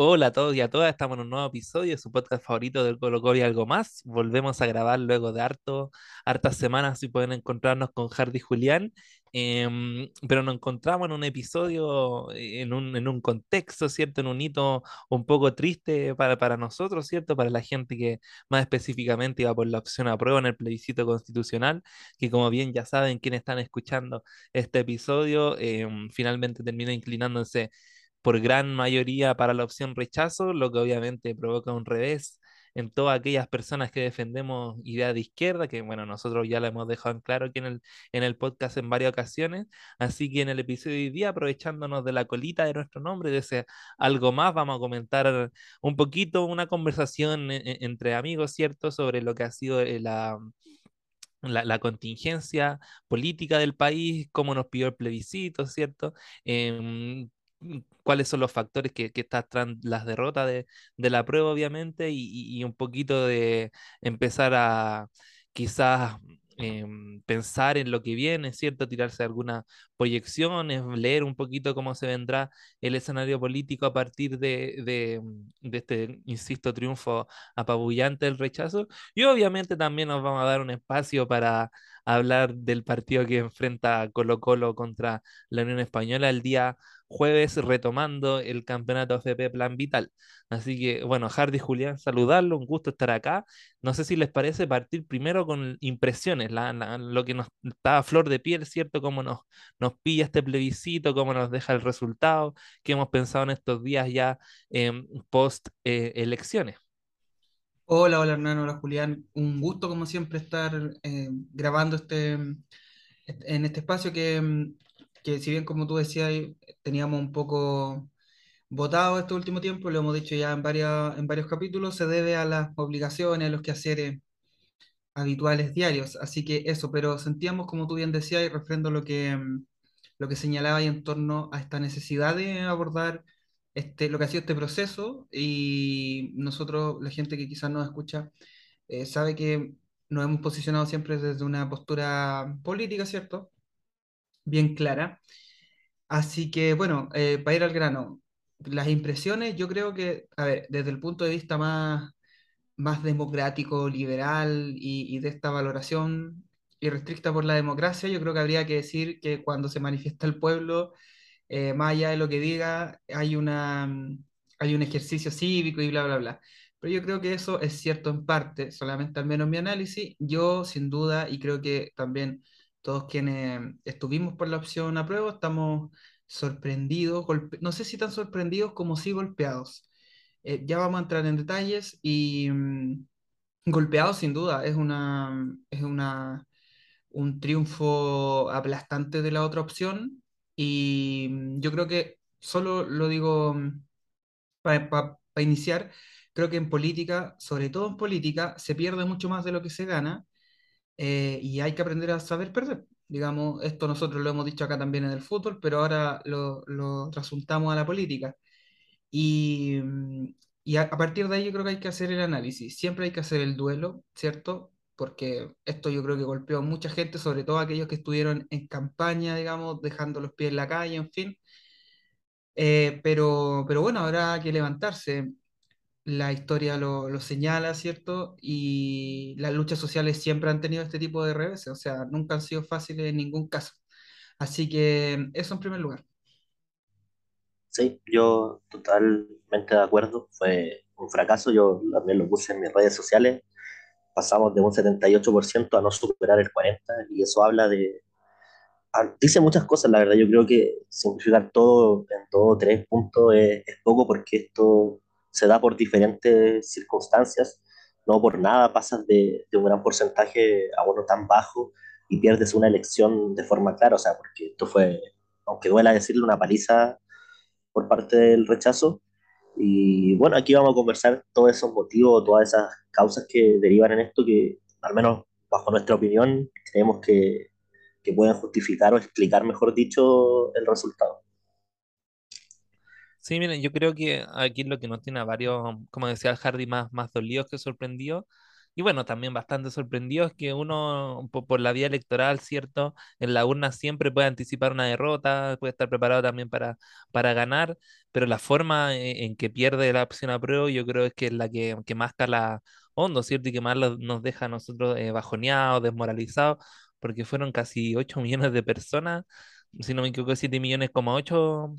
Hola a todos y a todas, estamos en un nuevo episodio de su podcast favorito del Colo Colo y algo más. Volvemos a grabar luego de harto, hartas semanas y pueden encontrarnos con Hardy Julián, em, pero nos encontramos en un episodio, eh, en un, en un contexto, ¿cierto? En un hito un poco triste para, para nosotros, ¿cierto? Para la gente que más específicamente iba por la opción a prueba en el plebiscito constitucional, que como bien ya saben quienes están escuchando este episodio, em, finalmente termina inclinándose por gran mayoría para la opción rechazo, lo que obviamente provoca un revés en todas aquellas personas que defendemos ideas de izquierda, que bueno, nosotros ya lo hemos dejado en claro aquí en el, en el podcast en varias ocasiones, así que en el episodio de hoy día, aprovechándonos de la colita de nuestro nombre, de ese algo más, vamos a comentar un poquito una conversación e, e, entre amigos, ¿cierto?, sobre lo que ha sido eh, la... La, la, contingencia política del país, cómo nos pidió el plebiscito, ¿cierto? Mm, cuáles son los factores que, que están tras las derrotas de, de la prueba, obviamente, y, y un poquito de empezar a quizás em, pensar en lo que viene, ¿cierto? Tirarse algunas proyecciones, leer un poquito cómo se vendrá el escenario político a partir de, de este, insisto, triunfo apabullante del rechazo. Y obviamente también nos vamos a dar un espacio para hablar del partido que enfrenta Colo Colo contra la Unión Española el día jueves retomando el campeonato FP Plan Vital. Así que, bueno, Hardy Julián, saludarlo, un gusto estar acá. No sé si les parece partir primero con impresiones, la, lo que nos está a flor de piel, ¿cierto? Cómo nos, nos pilla este plebiscito, cómo nos deja el resultado, qué hemos pensado en estos días ya eh, post elecciones. Hola, hola Hernán, hola Julián. Un gusto como siempre estar eh, grabando este, en este espacio que, mm, que si bien como tú decías teníamos un poco votado este último tiempo, lo hemos dicho ya en, varias, en varios capítulos, se debe a las obligaciones, a los quehaceres habituales diarios. Así que eso, pero sentíamos como tú bien decías y refrendo lo que, mm, lo que señalaba en torno a esta necesidad de abordar este, lo que ha sido este proceso y nosotros, la gente que quizás nos escucha, eh, sabe que nos hemos posicionado siempre desde una postura política, ¿cierto? Bien clara. Así que, bueno, eh, para ir al grano, las impresiones, yo creo que, a ver, desde el punto de vista más, más democrático, liberal y, de esta valoración irrestricta por la democracia, yo creo que habría que decir que cuando se manifiesta el pueblo, eh, más allá de lo que diga, hay una, mm, hay un ejercicio cívico y bla, bla, bla. Pero yo creo que eso es cierto en parte, solamente al menos mi análisis. Yo, sin duda, y creo que también todos quienes estuvimos por la opción a prueba, estamos sorprendidos, golpe- no sé si tan sorprendidos como sí golpeados. Eh, ya vamos a entrar en detalles y mm, golpeados sin duda, es una, es una, un triunfo aplastante de la otra opción y mm, yo creo que solo lo digo para iniciar, creo que en política, sobre todo en política, se pierde mucho más de lo que se gana eh, y hay que aprender a saber perder. Digamos, esto nosotros lo hemos dicho acá también en el fútbol, pero ahora lo, lo trasuntamos a la política. Y, mm, y a, a partir de ahí yo creo que hay que hacer el análisis. Siempre hay que hacer el duelo, ¿cierto? Porque esto yo creo que golpeó a mucha gente, sobre todo aquellos que estuvieron en campaña, digamos, dejando los pies en la calle, en fin. Eh, pero, pero bueno, habrá que levantarse. La historia lo, lo señala, ¿cierto? Y las luchas sociales siempre han tenido este tipo de reveses, o sea, nunca han sido fáciles en ningún caso. Así que eso en primer lugar. Sí, yo totalmente de acuerdo. Fue un fracaso. Yo también lo puse en mis redes sociales. Pasamos de un 78% a no superar el 40% y eso habla de... ah, Dice muchas cosas, la verdad. Yo creo que simplificar todo en dos o tres puntos es, es poco porque esto se da por diferentes circunstancias. No por nada pasas de, un gran porcentaje a uno tan bajo y pierdes una elección de forma clara. O sea, porque esto fue, aunque duela decirlo, una paliza por parte del rechazo. Y bueno, aquí vamos a conversar todos esos motivos, todas esas causas que derivan en esto, que al menos bajo nuestra opinión creemos que, que pueden justificar o explicar, mejor dicho, el resultado. Sí, miren, yo creo que aquí lo que nos tiene a varios, como decía Hardy, más, más dolidos que sorprendidos, y bueno, también bastante sorprendido es que uno, por, por la vía electoral, ¿cierto? En la urna siempre puede anticipar una derrota, puede estar preparado también para, para ganar, pero la forma en, en que pierde la opción a prueba yo creo es que es la que, que más cala hondo, ¿cierto? Y que más lo- nos deja a nosotros eh, bajoneados, desmoralizados, porque fueron casi 8 millones de personas, si no me equivoco, 7 millones, como 8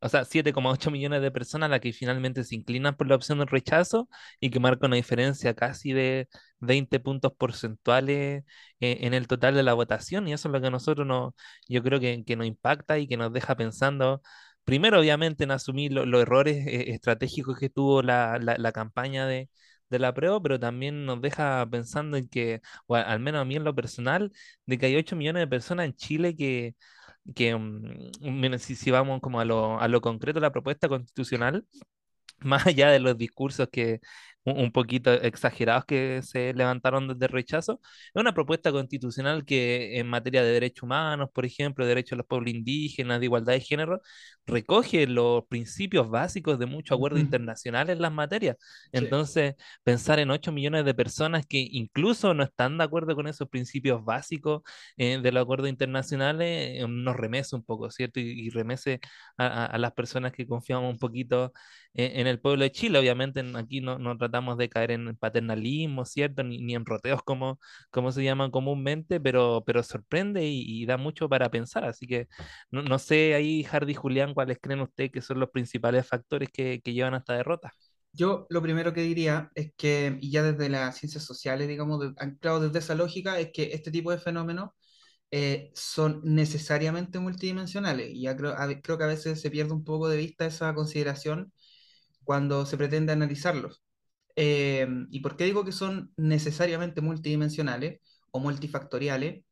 o sea, siete coma ocho millones de personas las que finalmente se inclinan por la opción del rechazo y que marca una diferencia casi de 20 puntos porcentuales eh, en el total de la votación. Y eso es lo que a nosotros nos, yo creo que, que nos impacta y que nos deja pensando, primero obviamente en asumir lo- los errores eh, estratégicos que tuvo la campaña de, de la prueba, pero también nos deja pensando en que, o al menos a mí en lo personal, de que hay 8 millones de personas en Chile que mm, si vamos como a lo, a lo concreto, la propuesta constitucional, más allá de los discursos que un, poquito exagerados que se levantaron desde el rechazo, es una propuesta constitucional que en materia de derechos humanos, por ejemplo, derechos de los pueblos indígenas, de igualdad de género, recoge los principios básicos de muchos acuerdos Ujú. internacionales en las materias. Sí. Entonces, pensar en 8 millones de personas que incluso no están de acuerdo con esos principios básicos eh, de los acuerdos internacionales, eh, nos remece un poco, ¿cierto? Y, y remece a, a- a las personas que confiamos un poquito en, en el pueblo de Chile. Obviamente en- aquí no, no tratamos de caer en paternalismo, ¿cierto? Ni, ni en roteos como, como se llaman comúnmente, pero, pero sorprende y, y da mucho para pensar. Así que no, no sé ahí, Hardy Julián, cuáles creen ustedes que son los principales factores que, que llevan a esta derrota. Yo lo primero que diría es que, y ya desde las ciencias sociales, digamos, de- anclado desde esa lógica, es que este tipo de fenómenos eh, son necesariamente multidimensionales. Y ya creo, a creo que a veces se pierde un poco de vista esa consideración cuando se pretende analizarlos. Eh, ¿y por qué digo que son necesariamente multidimensionales o multifactoriales?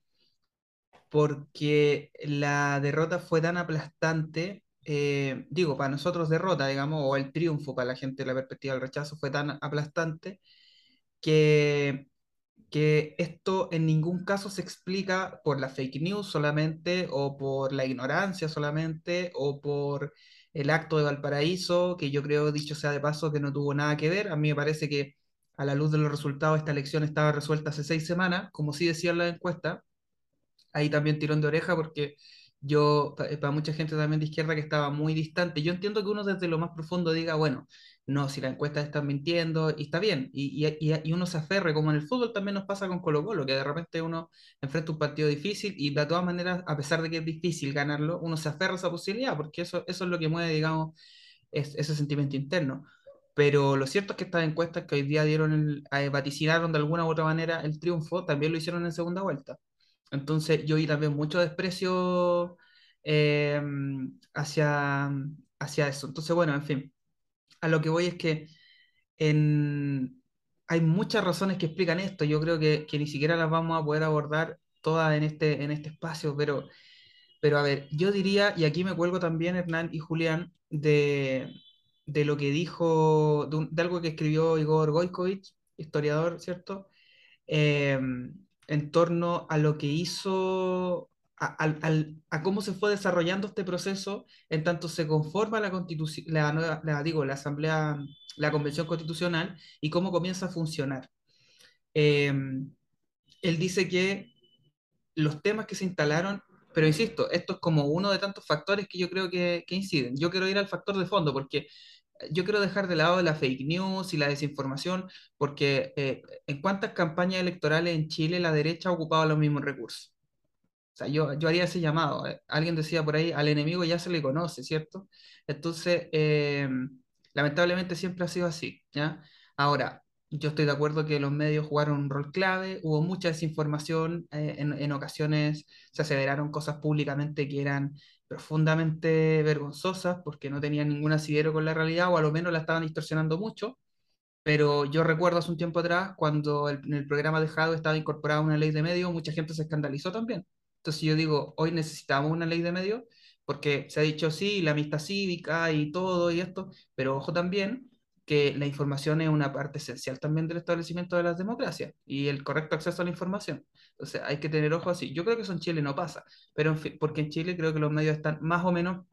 Porque la derrota fue tan aplastante, eh, digo, para nosotros derrota, digamos, o el triunfo para la gente de la perspectiva del rechazo fue tan aplastante que que esto en ningún caso se explica por la fake news solamente, o por la ignorancia solamente, o por el acto de Valparaíso, que yo creo, dicho sea de paso, que no tuvo nada que ver. A mí me parece que a la luz de los resultados esta elección estaba resuelta hace seis semanas, como sí decía la encuesta, ahí también tirón de oreja porque yo, pa- para mucha gente también de izquierda que estaba muy distante, yo entiendo que uno desde lo más profundo diga, bueno, no, si la encuesta está mintiendo, y está bien, y, y, y- uno se aferre, como en el fútbol también nos pasa con Colo-Colo, que de repente uno enfrenta un partido difícil y de todas maneras, a pesar de que es difícil ganarlo, uno se aferra a esa posibilidad, porque eso, eso es lo que mueve, digamos, es- ese sentimiento interno. Pero lo cierto es que estas encuestas que hoy día dieron el, vaticinaron de alguna u otra manera el triunfo, también lo hicieron en segunda vuelta. Entonces yo vi también mucho desprecio eh, hacia, hacia eso. Entonces, bueno, en fin, a lo que voy es que hay muchas razones que explican esto. Yo creo que, ni siquiera las vamos a poder abordar todas en este, en este espacio, pero, pero a ver, yo diría, y aquí me cuelgo también Hernán y Julián, de, lo que dijo, de, algo que escribió Igor Goikovich, historiador, ¿cierto? eh, en torno a lo que hizo, a, cómo se fue desarrollando este proceso en tanto se conforma la constitución, la, la, digo, la asamblea, la convención constitucional y cómo comienza a funcionar. Eh, él dice que los temas que se instalaron, pero insisto, esto es como uno de tantos factores que yo creo que, que inciden. Yo quiero ir al factor de fondo porque yo quiero dejar de lado la fake news y la desinformación, porque eh, en cuántas campañas electorales en Chile la derecha ha ocupado los mismos recursos. O sea, yo, yo haría ese llamado. eh. Alguien decía por ahí, al enemigo ya se le conoce, ¿cierto? Entonces, eh, lamentablemente siempre ha sido así, ¿ya? Ahora, yo estoy de acuerdo que los medios jugaron un rol clave, hubo mucha desinformación, eh, en, en ocasiones se aseveraron cosas públicamente que eran profundamente vergonzosas porque no tenían ningún asidero con la realidad o a lo menos la estaban distorsionando mucho. Pero yo recuerdo hace un tiempo atrás, cuando el- en el programa de Jado estaba incorporada una ley de medios, mucha gente se escandalizó también. Entonces yo digo, hoy necesitamos una ley de medios, porque se ha dicho sí, la amistad cívica y todo y esto, pero ojo también que la información es una parte esencial también del establecimiento de las democracias y el correcto acceso a la información. Entonces hay que tener ojo así. Yo creo que eso en Chile no pasa, pero en fin, porque en Chile creo que los medios están más o menos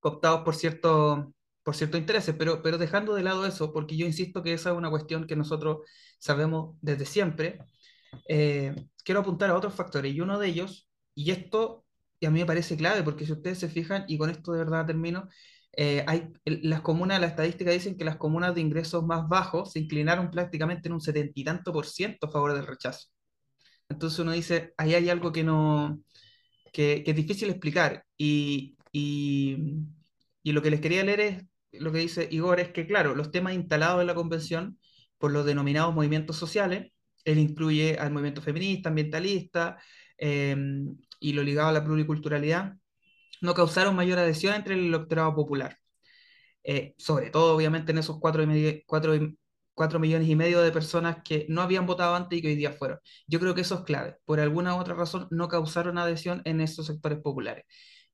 cooptados por cierto, por ciertos intereses, pero, pero dejando de lado eso, porque yo insisto que esa es una cuestión que nosotros sabemos desde siempre, eh, quiero apuntar a otros factores y uno de ellos, y esto y a mí me parece clave, porque si ustedes se fijan, y con esto de verdad termino, eh, hay, las comunas, la estadística dicen que las comunas de ingresos más bajos se inclinaron prácticamente en un setenta y tanto por ciento a favor del rechazo. Entonces uno dice, ahí hay algo que no, que, que es difícil explicar. Y, y, y, lo que les quería leer es, lo que dice Igor, es que claro, los temas instalados en la convención por los denominados movimientos sociales, él incluye al movimiento feminista, ambientalista, eh, y lo ligado a la pluriculturalidad, no causaron mayor adhesión entre el electorado popular. Eh, sobre todo, obviamente, en esos cuatro, y cuatro, cuatro, millones y medio de personas que no habían votado antes y que hoy día fueron. Yo creo que eso es clave. Por alguna u otra razón, no causaron adhesión en esos sectores populares.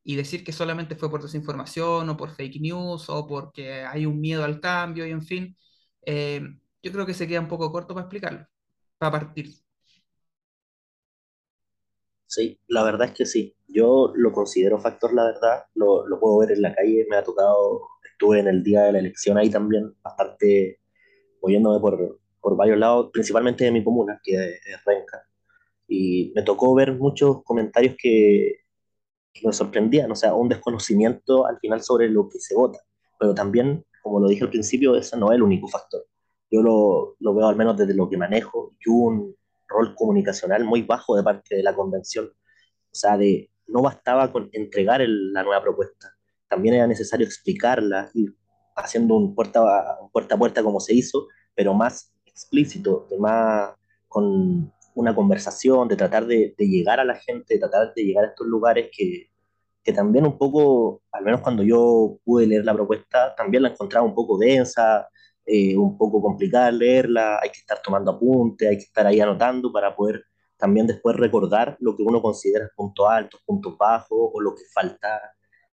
Y decir que solamente fue por desinformación o por fake news o porque hay un miedo al cambio y en fin, eh, yo creo que se queda un poco corto para explicarlo, partir. Sí, la verdad es que sí. Yo lo considero factor, la verdad. Lo, puedo ver en la calle, me ha tocado, estuve en el día de la elección ahí también, bastante moviéndome por, por varios lados, principalmente de mi comuna, que es Renca. Y me tocó ver muchos comentarios que, que me sorprendían, o sea, un desconocimiento al final sobre lo que se vota. Pero también, como lo dije al principio, ese no es el único factor. Yo lo, lo veo al menos desde lo que manejo, y un, rol comunicacional muy bajo de parte de la convención. O sea, de, no bastaba con entregar la nueva propuesta, también era necesario explicarla, ir haciendo un puerta, un puerta a puerta como se hizo, pero más explícito, de más con una conversación, de tratar de, de, llegar a la gente, de tratar de llegar a estos lugares que, que también un poco, al menos cuando yo pude leer la propuesta, también la encontraba un poco densa, eh, un poco complicada leerla, hay que estar tomando apuntes, hay que estar ahí anotando para poder también después recordar lo que uno considera puntos altos, puntos bajos o lo que falta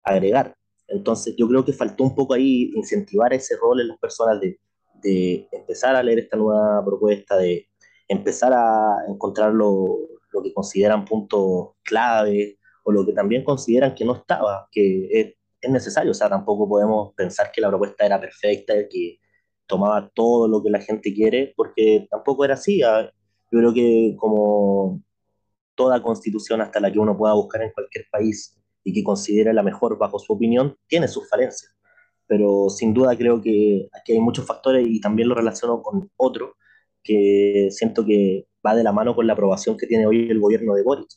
agregar. Entonces yo creo que faltó un poco ahí incentivar ese rol en las personas de, de empezar a leer esta nueva propuesta, de empezar a encontrar lo, lo que consideran puntos clave o lo que también consideran que no estaba, que es, es, necesario. O sea, tampoco podemos pensar que la propuesta era perfecta, que tomaba todo lo que la gente quiere, porque tampoco era así. Ah, yo creo que como toda constitución, hasta la que uno pueda buscar en cualquier país y que considere la mejor bajo su opinión, tiene sus falencias. Pero sin duda creo que aquí hay muchos factores y también lo relaciono con otro que siento que va de la mano con la aprobación que tiene hoy el gobierno de Boric.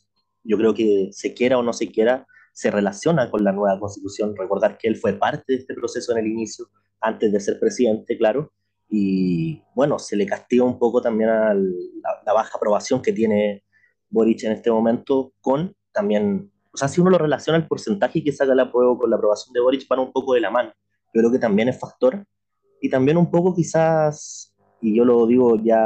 Yo creo que se quiera o no se quiera, se relaciona con la nueva constitución. Recordar que él fue parte de este proceso en el inicio, antes de ser presidente, claro, y bueno, se le castiga un poco también a la, la, baja aprobación que tiene Boric en este momento con también, o sea, si uno lo relaciona el porcentaje que saca la prueba con la aprobación de Boric, van un poco de la mano. Yo creo que también es factor y también un poco quizás, y yo lo digo ya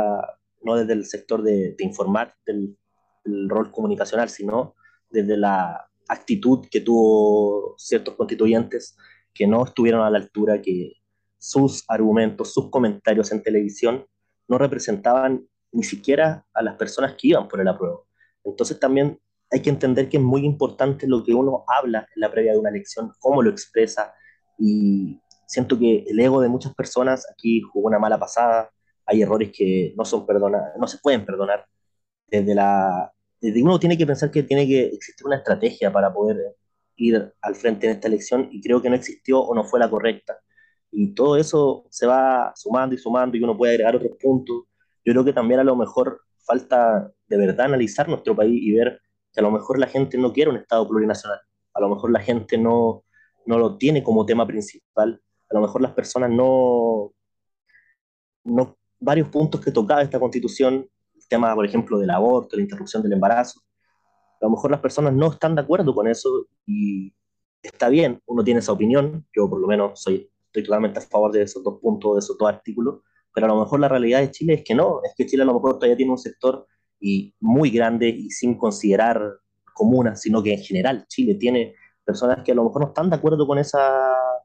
no desde el sector de, de informar del, del rol comunicacional, sino desde la actitud que tuvo ciertos constituyentes que no estuvieron a la altura, que sus argumentos, sus comentarios en televisión no representaban ni siquiera a las personas que iban por el apruebo. Entonces también hay que entender que es muy importante lo que uno habla en la previa de una elección, cómo lo expresa, y siento que el ego de muchas personas aquí jugó una mala pasada, hay errores que no son perdonados, no se pueden perdonar. Desde la uno tiene que pensar que tiene que existir una estrategia para poder ir al frente en esta elección y creo que no existió o no fue la correcta. Y todo eso se va sumando y sumando y uno puede agregar otros puntos. Yo creo que también a lo mejor falta de verdad analizar nuestro país y ver que a lo mejor la gente no quiere un Estado plurinacional, a lo mejor la gente no, no lo tiene como tema principal, a lo mejor las personas no, no, varios puntos que tocaba esta constitución, tema, por ejemplo, del aborto, la interrupción del embarazo, a lo mejor las personas no están de acuerdo con eso y está bien, uno tiene esa opinión, yo por lo menos soy estoy totalmente a favor de esos dos puntos, de esos dos artículos, pero a lo mejor la realidad de Chile es que no, es que Chile a lo mejor todavía tiene un sector y muy grande y sin considerar comunas, sino que en general Chile tiene personas que a lo mejor no están de acuerdo con esas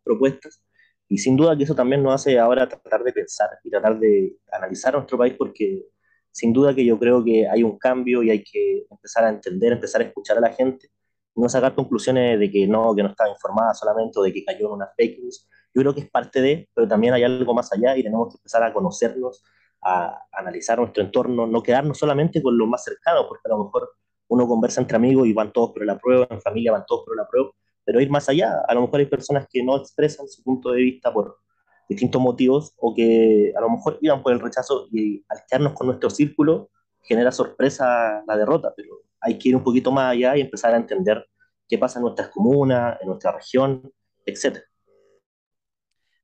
propuestas y sin duda que eso también nos hace ahora tratar de pensar y tratar de analizar nuestro país porque sin duda que yo creo que hay un cambio y hay que empezar a entender, empezar a escuchar a la gente, no sacar conclusiones de que no, que no estaba informada solamente o de que cayó en una fake news, yo creo que es parte de, pero también hay algo más allá y tenemos que empezar a conocernos, a analizar nuestro entorno, no quedarnos solamente con lo más cercano, porque a lo mejor uno conversa entre amigos y van todos por la prueba, en familia van todos por la prueba, pero ir más allá, a lo mejor hay personas que no expresan su punto de vista por distintos motivos o que a lo mejor iban por el rechazo y al quedarnos con nuestro círculo genera sorpresa la derrota, pero hay que ir un poquito más allá y empezar a entender qué pasa en nuestras comunas, en nuestra región, etc.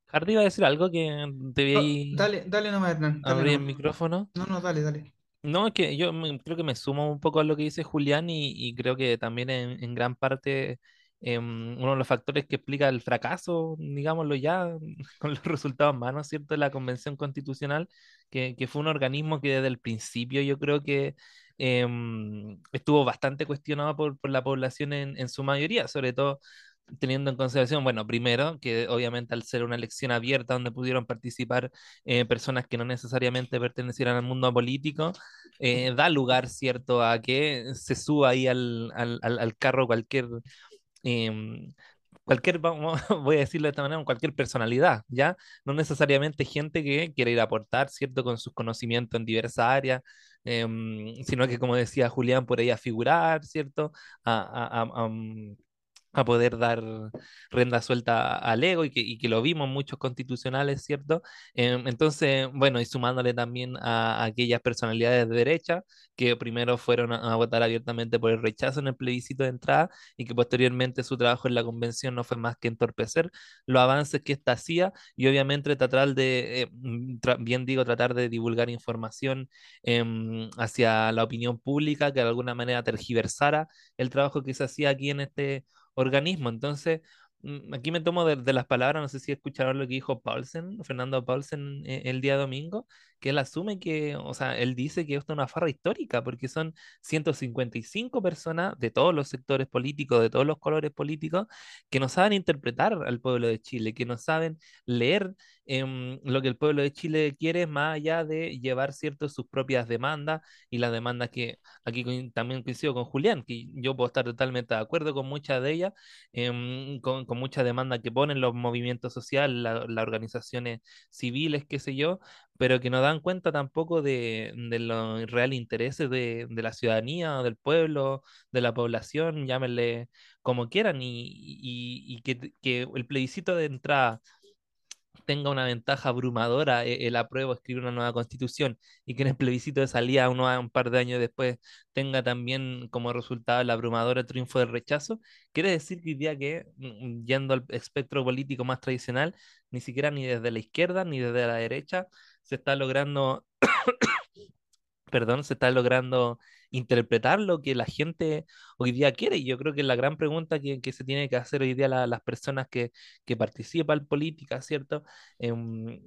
Hardy iba a decir algo que te vi Dale, dale nomás, Hernán. Dale abrir el micrófono. No, no, dale, dale. No, es que yo me- creo que me sumo un poco a lo que dice Julián y, y creo que también en, en gran parte em, uno de los factores que explica el fracaso, digámoslo ya, con los resultados en mano, ¿cierto?, de la Convención Constitucional, que, que fue un organismo que desde el principio yo creo que em, estuvo bastante cuestionado por, por la población en, en su mayoría, sobre todo teniendo en consideración, bueno, primero, que obviamente al ser una elección abierta donde pudieron participar eh, personas que no necesariamente pertenecieran al mundo político, eh, da lugar, ¿cierto?, a que se suba ahí al, al- al carro cualquier, em, cualquier, voy a decirlo de esta manera, cualquier personalidad, ¿ya? No necesariamente gente que quiera ir a aportar, ¿cierto?, con sus conocimientos en diversas áreas. em, sino que, como decía Julián, por ahí a figurar, ¿cierto? A, poder dar rienda suelta al ego y que, y que lo vimos muchos constitucionales, ¿cierto? Em, entonces, bueno, y sumándole también a, a aquellas personalidades de derecha que primero fueron a, a votar abiertamente por el rechazo en el plebiscito de entrada y que posteriormente su trabajo en la convención no fue más que entorpecer los avances que ésta hacía y obviamente tratar de, eh, mm, bien digo, tratar de divulgar información em, hacia la opinión pública que de alguna manera tergiversara el trabajo que se hacía aquí en este organismo. Entonces, mm, aquí me tomo de, las palabras, no sé si escucharon lo que dijo Paulsen, Fernando Paulsen, eh, el día domingo, que él asume que, o sea, él dice que esto es una farra histórica, porque son 155 personas de todos los sectores políticos, de todos los colores políticos, que no saben interpretar al pueblo de Chile, que no saben leer em, lo que el pueblo de Chile quiere, más allá de llevar, sus propias demandas y las demandas que aquí también coincido con Julián, que yo puedo estar totalmente de acuerdo con muchas de ellas, em, con, con muchas demandas que ponen los movimientos sociales, la- las organizaciones civiles, qué sé yo, pero que no dan cuenta tampoco de, de los reales intereses de, de la ciudadanía, del pueblo, de la población, llámenle como quieran, y, y- y que, que el plebiscito de entrada tenga una ventaja abrumadora eh, el apruebo escribir una nueva constitución y que en el plebiscito de salida uno, un par de años después tenga también como resultado el abrumador triunfo del rechazo, quiere decir que día que, mm, yendo al espectro político más tradicional, ni siquiera ni desde la izquierda ni desde la derecha se está logrando perdón, se está logrando interpretar lo que la gente hoy día quiere. Y yo creo que la gran pregunta que, que se tiene que hacer hoy día la- las personas que, que participan en política, ¿cierto? En,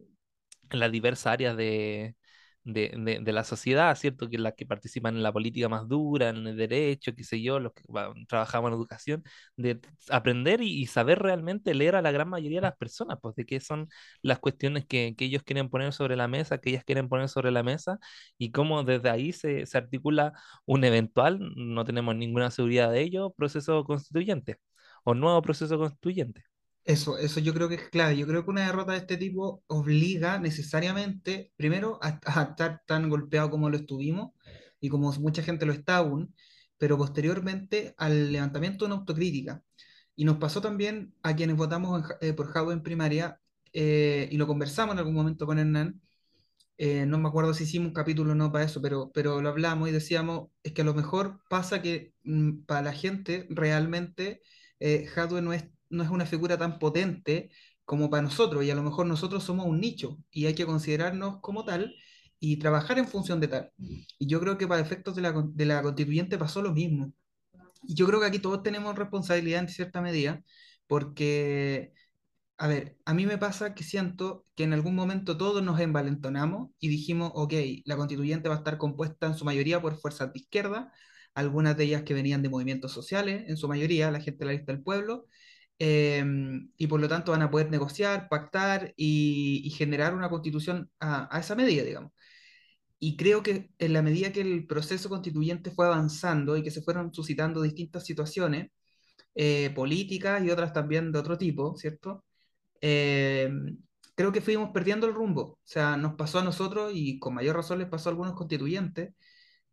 en las diversas áreas de, de, de- de la sociedad, ¿cierto? Que las que participan en la política más dura, en el derecho, qué sé yo, los que va- trabajamos en educación, de aprender y, y saber realmente leer a la gran mayoría de las personas, pues de qué son las cuestiones que, que ellos quieren poner sobre la mesa, que ellas quieren poner sobre la mesa, y cómo desde ahí se, se articula un eventual, no tenemos ninguna seguridad de ello, proceso constituyente o nuevo proceso constituyente. Eso, eso yo creo que es clave. Yo creo que una derrota de este tipo obliga necesariamente, primero, a, a estar tan golpeado como lo estuvimos y como mucha gente lo está aún, pero posteriormente al levantamiento de una autocrítica. Y nos pasó también a quienes votamos en eh, por Jadwe en primaria, eh, y lo conversamos en algún momento con Hernán, eh, no me acuerdo si hicimos un capítulo o no para eso, pero, pero lo hablamos y decíamos, es que a lo mejor pasa que mm, para la gente realmente eh, no es, no es una figura tan potente como para nosotros, y a lo mejor nosotros somos un nicho y hay que considerarnos como tal y trabajar en función de tal. Y yo creo que para efectos de la, de la constituyente pasó lo mismo. Y yo creo que aquí todos tenemos responsabilidad en cierta medida, porque a ver, a mí me pasa que siento que en algún momento todos nos envalentonamos y dijimos, ok, la constituyente va a estar compuesta en su mayoría por fuerzas de izquierda, algunas de ellas que venían de movimientos sociales, en su mayoría la gente de la lista del pueblo, eh, y por lo tanto van a poder negociar, pactar y, y generar una constitución a, a esa medida, digamos. Y creo que en la medida que el proceso constituyente fue avanzando y que se fueron suscitando distintas situaciones, eh, políticas y otras también de otro tipo, ¿cierto? eh, creo que fuimos perdiendo el rumbo. O sea, nos pasó a nosotros y con mayor razón les pasó a algunos constituyentes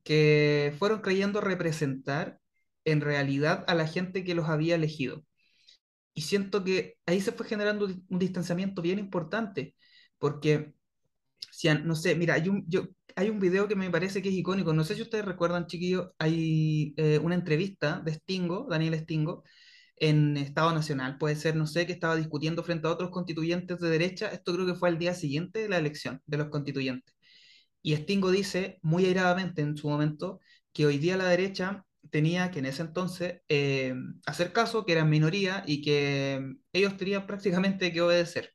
que fueron creyendo representar en realidad a la gente que los había elegido. Y siento que ahí se fue generando un distanciamiento bien importante, porque, si, no sé, mira, hay un, hay un video que me parece que es icónico, no sé si ustedes recuerdan, chiquillos, hay eh, una entrevista de Stingo, Daniel Stingo, en Estado Nacional, puede ser, no sé, que estaba discutiendo frente a otros constituyentes de derecha, esto creo que fue el día siguiente de la elección de los constituyentes. Y Stingo dice, muy airadamente en su momento, que hoy día la derecha tenía que en ese entonces eh, hacer caso, que eran minoría y que ellos tenían prácticamente que obedecer.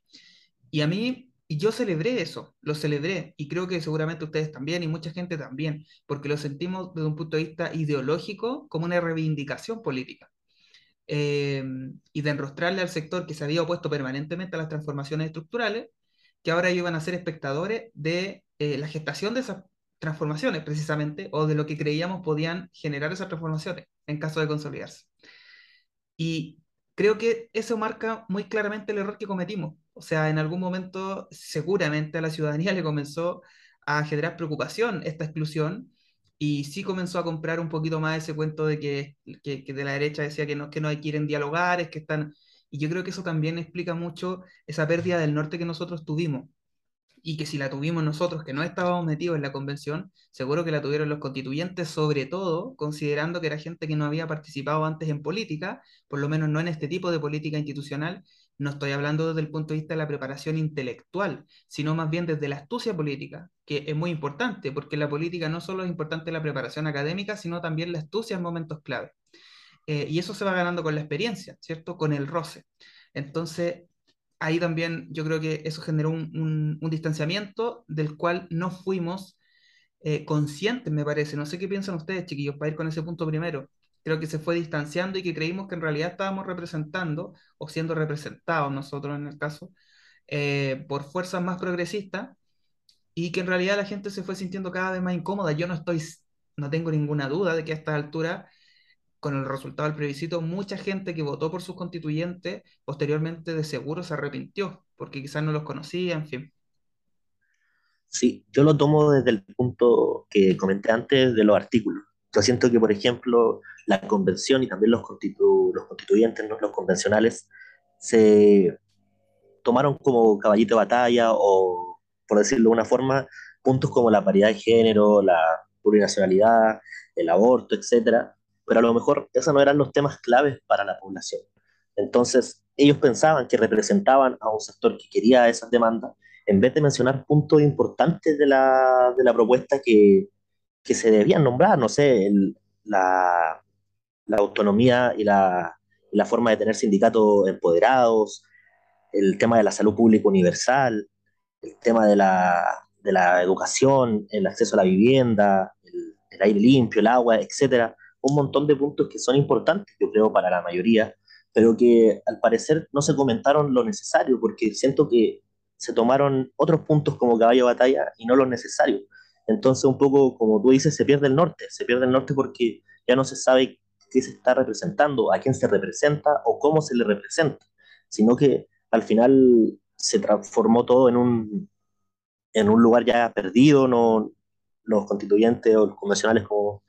Y a mí, y yo celebré eso, lo celebré, y creo que seguramente ustedes también y mucha gente también, porque lo sentimos desde un punto de vista ideológico como una reivindicación política. Eh, y de enrostrarle al sector que se había opuesto permanentemente a las transformaciones estructurales, que ahora iban a ser espectadores de eh, la gestación de esas transformaciones, precisamente, o de lo que creíamos podían generar esas transformaciones en caso de consolidarse. Y creo que eso marca muy claramente el error que cometimos. O sea, en algún momento seguramente a la ciudadanía le comenzó a generar preocupación esta exclusión y sí comenzó a comprar un poquito más ese cuento de que, que, de la derecha decía que no, que no quieren dialogar, es que están... Y yo creo que eso también explica mucho esa pérdida del norte que nosotros tuvimos y que si la tuvimos nosotros, que no estábamos metidos en la convención, seguro que la tuvieron los constituyentes, sobre todo considerando que era gente que no había participado antes en política, por lo menos no en este tipo de política institucional. No estoy hablando desde el punto de vista de la preparación intelectual, sino más bien desde la astucia política, que es muy importante, porque la política no solo es importante la preparación académica, sino también la astucia en momentos clave. Eh, y eso se va ganando con la experiencia, ¿cierto? Con el roce. Entonces, ahí también yo creo que eso generó un, distanciamiento del cual no fuimos eh, conscientes, me parece. No sé qué piensan ustedes, chiquillos, para ir con ese punto primero. Creo que se fue distanciando y que creímos que en realidad estábamos representando o siendo representados nosotros en el caso eh, por fuerzas más progresistas y que en realidad la gente se fue sintiendo cada vez más incómoda. Yo no estoy, no tengo ninguna duda de que a esta altura con el resultado del plebiscito, mucha gente que votó por sus constituyentes posteriormente de seguro se arrepintió, porque quizás no los conocía, en fin. Sí, yo lo tomo desde el punto que comenté antes de los artículos. Yo siento que, por ejemplo, la convención y también los, los constituyentes, los convencionales, se tomaron como caballito de batalla o, por decirlo de una forma, puntos como la paridad de género, la plurinacionalidad, el aborto, etcétera, pero a lo mejor esos no eran los temas claves para la población. Entonces, ellos pensaban que representaban a un sector que quería esas demandas, en vez de mencionar puntos importantes de la, de la propuesta que, que, se debían nombrar, no sé, la, autonomía y la, la, forma de tener sindicatos empoderados, el tema de la salud pública universal, el tema de la, de la educación, el acceso a la vivienda, el, el aire limpio, el agua, etcétera un montón de puntos que son importantes, yo creo, para la mayoría, pero que al parecer no se comentaron lo necesario, porque siento que se tomaron otros puntos como caballo de batalla y no los necesarios. Entonces, un poco, como tú dices, se pierde el norte, se pierde el norte porque ya no se sabe qué se está representando, a quién se representa o cómo se le representa, sino que al final se transformó todo en un, en un lugar ya perdido, no, los constituyentes o los convencionales, como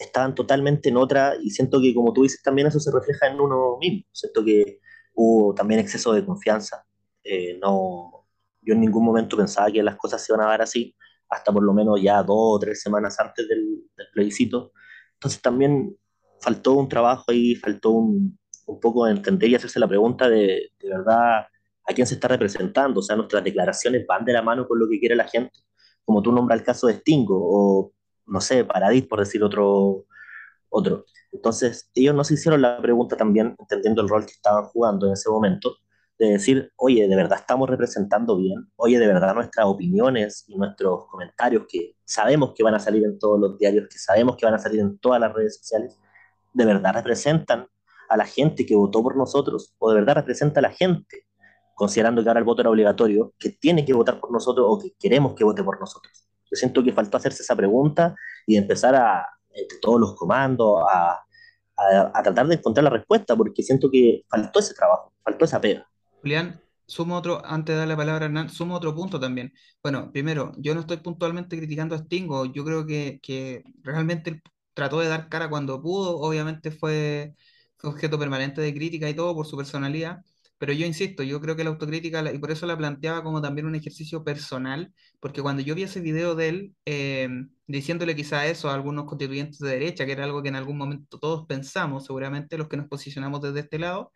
estaban totalmente en otra y siento que como tú dices también eso se refleja en uno mismo, siento que hubo también exceso de confianza, eh, no, yo en ningún momento pensaba que las cosas se iban a dar así, hasta por lo menos ya dos o tres semanas antes del, plebiscito, entonces también faltó un trabajo ahí, faltó un, un poco de entender y hacerse la pregunta de, de verdad a quién se está representando, o sea, nuestras declaraciones van de la mano con lo que quiere la gente, como tú nombras el caso de Stingo, o no sé, Paradis, por decir otro, otro. Entonces, ellos no se hicieron la pregunta también, entendiendo el rol que estaban jugando en ese momento, de decir, oye, ¿de verdad estamos representando bien? Oye, ¿de verdad nuestras opiniones y nuestros comentarios, que sabemos que van a salir en todos los diarios, que sabemos que van a salir en todas las redes sociales, ¿de verdad representan a la gente que votó por nosotros? ¿O de verdad representa a la gente, considerando que ahora el voto era obligatorio, que tiene que votar por nosotros o que queremos que vote por nosotros? Yo siento que faltó hacerse esa pregunta y empezar a, entre todos los comandos, a, a, tratar de encontrar la respuesta, porque siento que faltó ese trabajo, faltó esa pega. Julián, sumo otro, antes de dar la palabra a Hernán, sumo otro punto también. Bueno, primero, yo no estoy puntualmente criticando a Stingo, yo creo que, que realmente trató de dar cara cuando pudo, obviamente fue objeto permanente de crítica y todo por su personalidad, pero yo insisto, yo creo que la autocrítica, y por eso la planteaba como también un ejercicio personal, porque cuando yo vi ese video de él eh, diciéndole quizá eso a algunos constituyentes de derecha, que era algo que en algún momento todos pensamos, seguramente los que nos posicionamos desde este lado,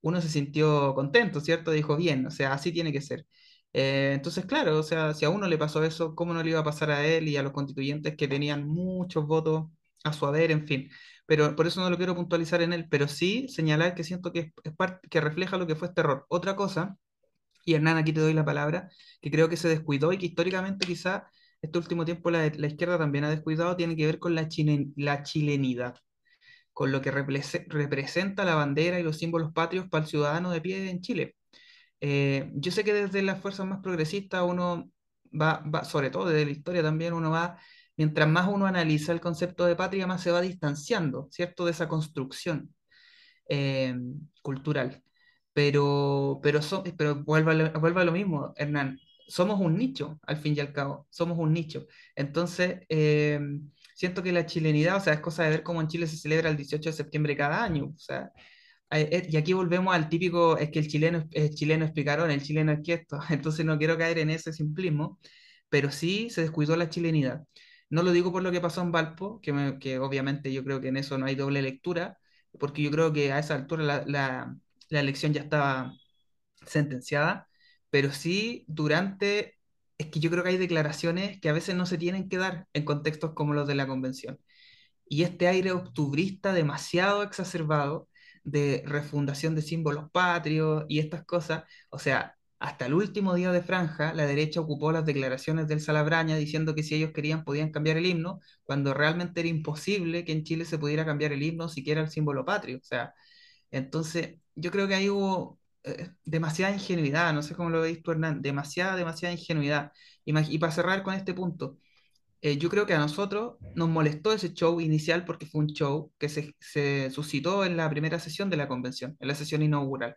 uno se sintió contento, ¿cierto? Dijo, bien, o sea, así tiene que ser. Eh, entonces, claro, o sea, si a uno le pasó eso, ¿cómo no le iba a pasar a él y a los constituyentes que tenían muchos votos a su haber, en fin? Pero por eso no lo quiero puntualizar en él, pero sí señalar que siento que, es, es parte, que refleja lo que fue este error. Otra cosa, y Hernán, aquí te doy la palabra, que creo que se descuidó y que históricamente quizá este último tiempo la, la izquierda también ha descuidado, tiene que ver con la, la chilenidad con lo que represe- representa la bandera y los símbolos patrios para el ciudadano de pie en Chile. Eh, yo sé que desde las fuerzas más progresistas uno va, va, sobre todo desde la historia también, uno va, mientras más uno analiza el concepto de patria, más se va distanciando, ¿cierto?, de esa construcción eh, cultural. Pero, pero, so- pero vuelvo a vuelvo a lo mismo, Hernán. Somos un nicho, al fin y al cabo. Somos un nicho. Entonces, eh, siento que la chilenidad, o sea, es cosa de ver cómo en Chile se celebra el 18 de septiembre cada año. O sea, eh, eh, y aquí volvemos al típico, es que el chileno el chileno es picarón, el chileno es quieto. Entonces, no quiero caer en ese simplismo, pero sí se descuidó la chilenidad. No lo digo por lo que pasó en Valpo, que, me- que obviamente yo creo que en eso no hay doble lectura, porque yo creo que a esa altura la, la, la elección ya estaba sentenciada, pero sí durante, es que yo creo que hay declaraciones que a veces no se tienen que dar en contextos como los de la convención. Y este aire octubrista demasiado exacerbado de refundación de símbolos patrios y estas cosas, o sea, hasta el último día de franja, la derecha ocupó las declaraciones del Salabraña diciendo que si ellos querían podían cambiar el himno, cuando realmente era imposible que en Chile se pudiera cambiar el himno, siquiera el símbolo patrio. O sea, entonces, yo creo que ahí hubo eh, demasiada ingenuidad, no sé cómo lo veis tú, Hernán, demasiada, demasiada ingenuidad. Y, para cerrar con este punto, eh, yo creo que a nosotros nos molestó ese show inicial porque fue un show que se, se suscitó en la primera sesión de la convención, en la sesión inaugural.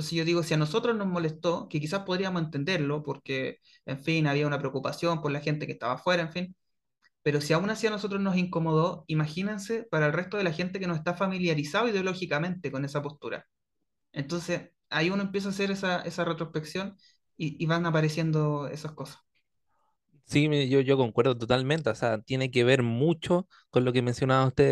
Entonces yo digo, si a nosotros nos molestó, que quizás podríamos entenderlo porque, en fin, había una preocupación por la gente que estaba afuera, en fin, pero si aún así a nosotros nos incomodó, imagínense para el resto de la gente que no está familiarizado ideológicamente con esa postura. Entonces, ahí uno empieza a hacer esa, esa retrospección y, y van apareciendo esas cosas. Sí, yo, yo concuerdo totalmente, o sea, tiene que ver mucho con lo que mencionaba usted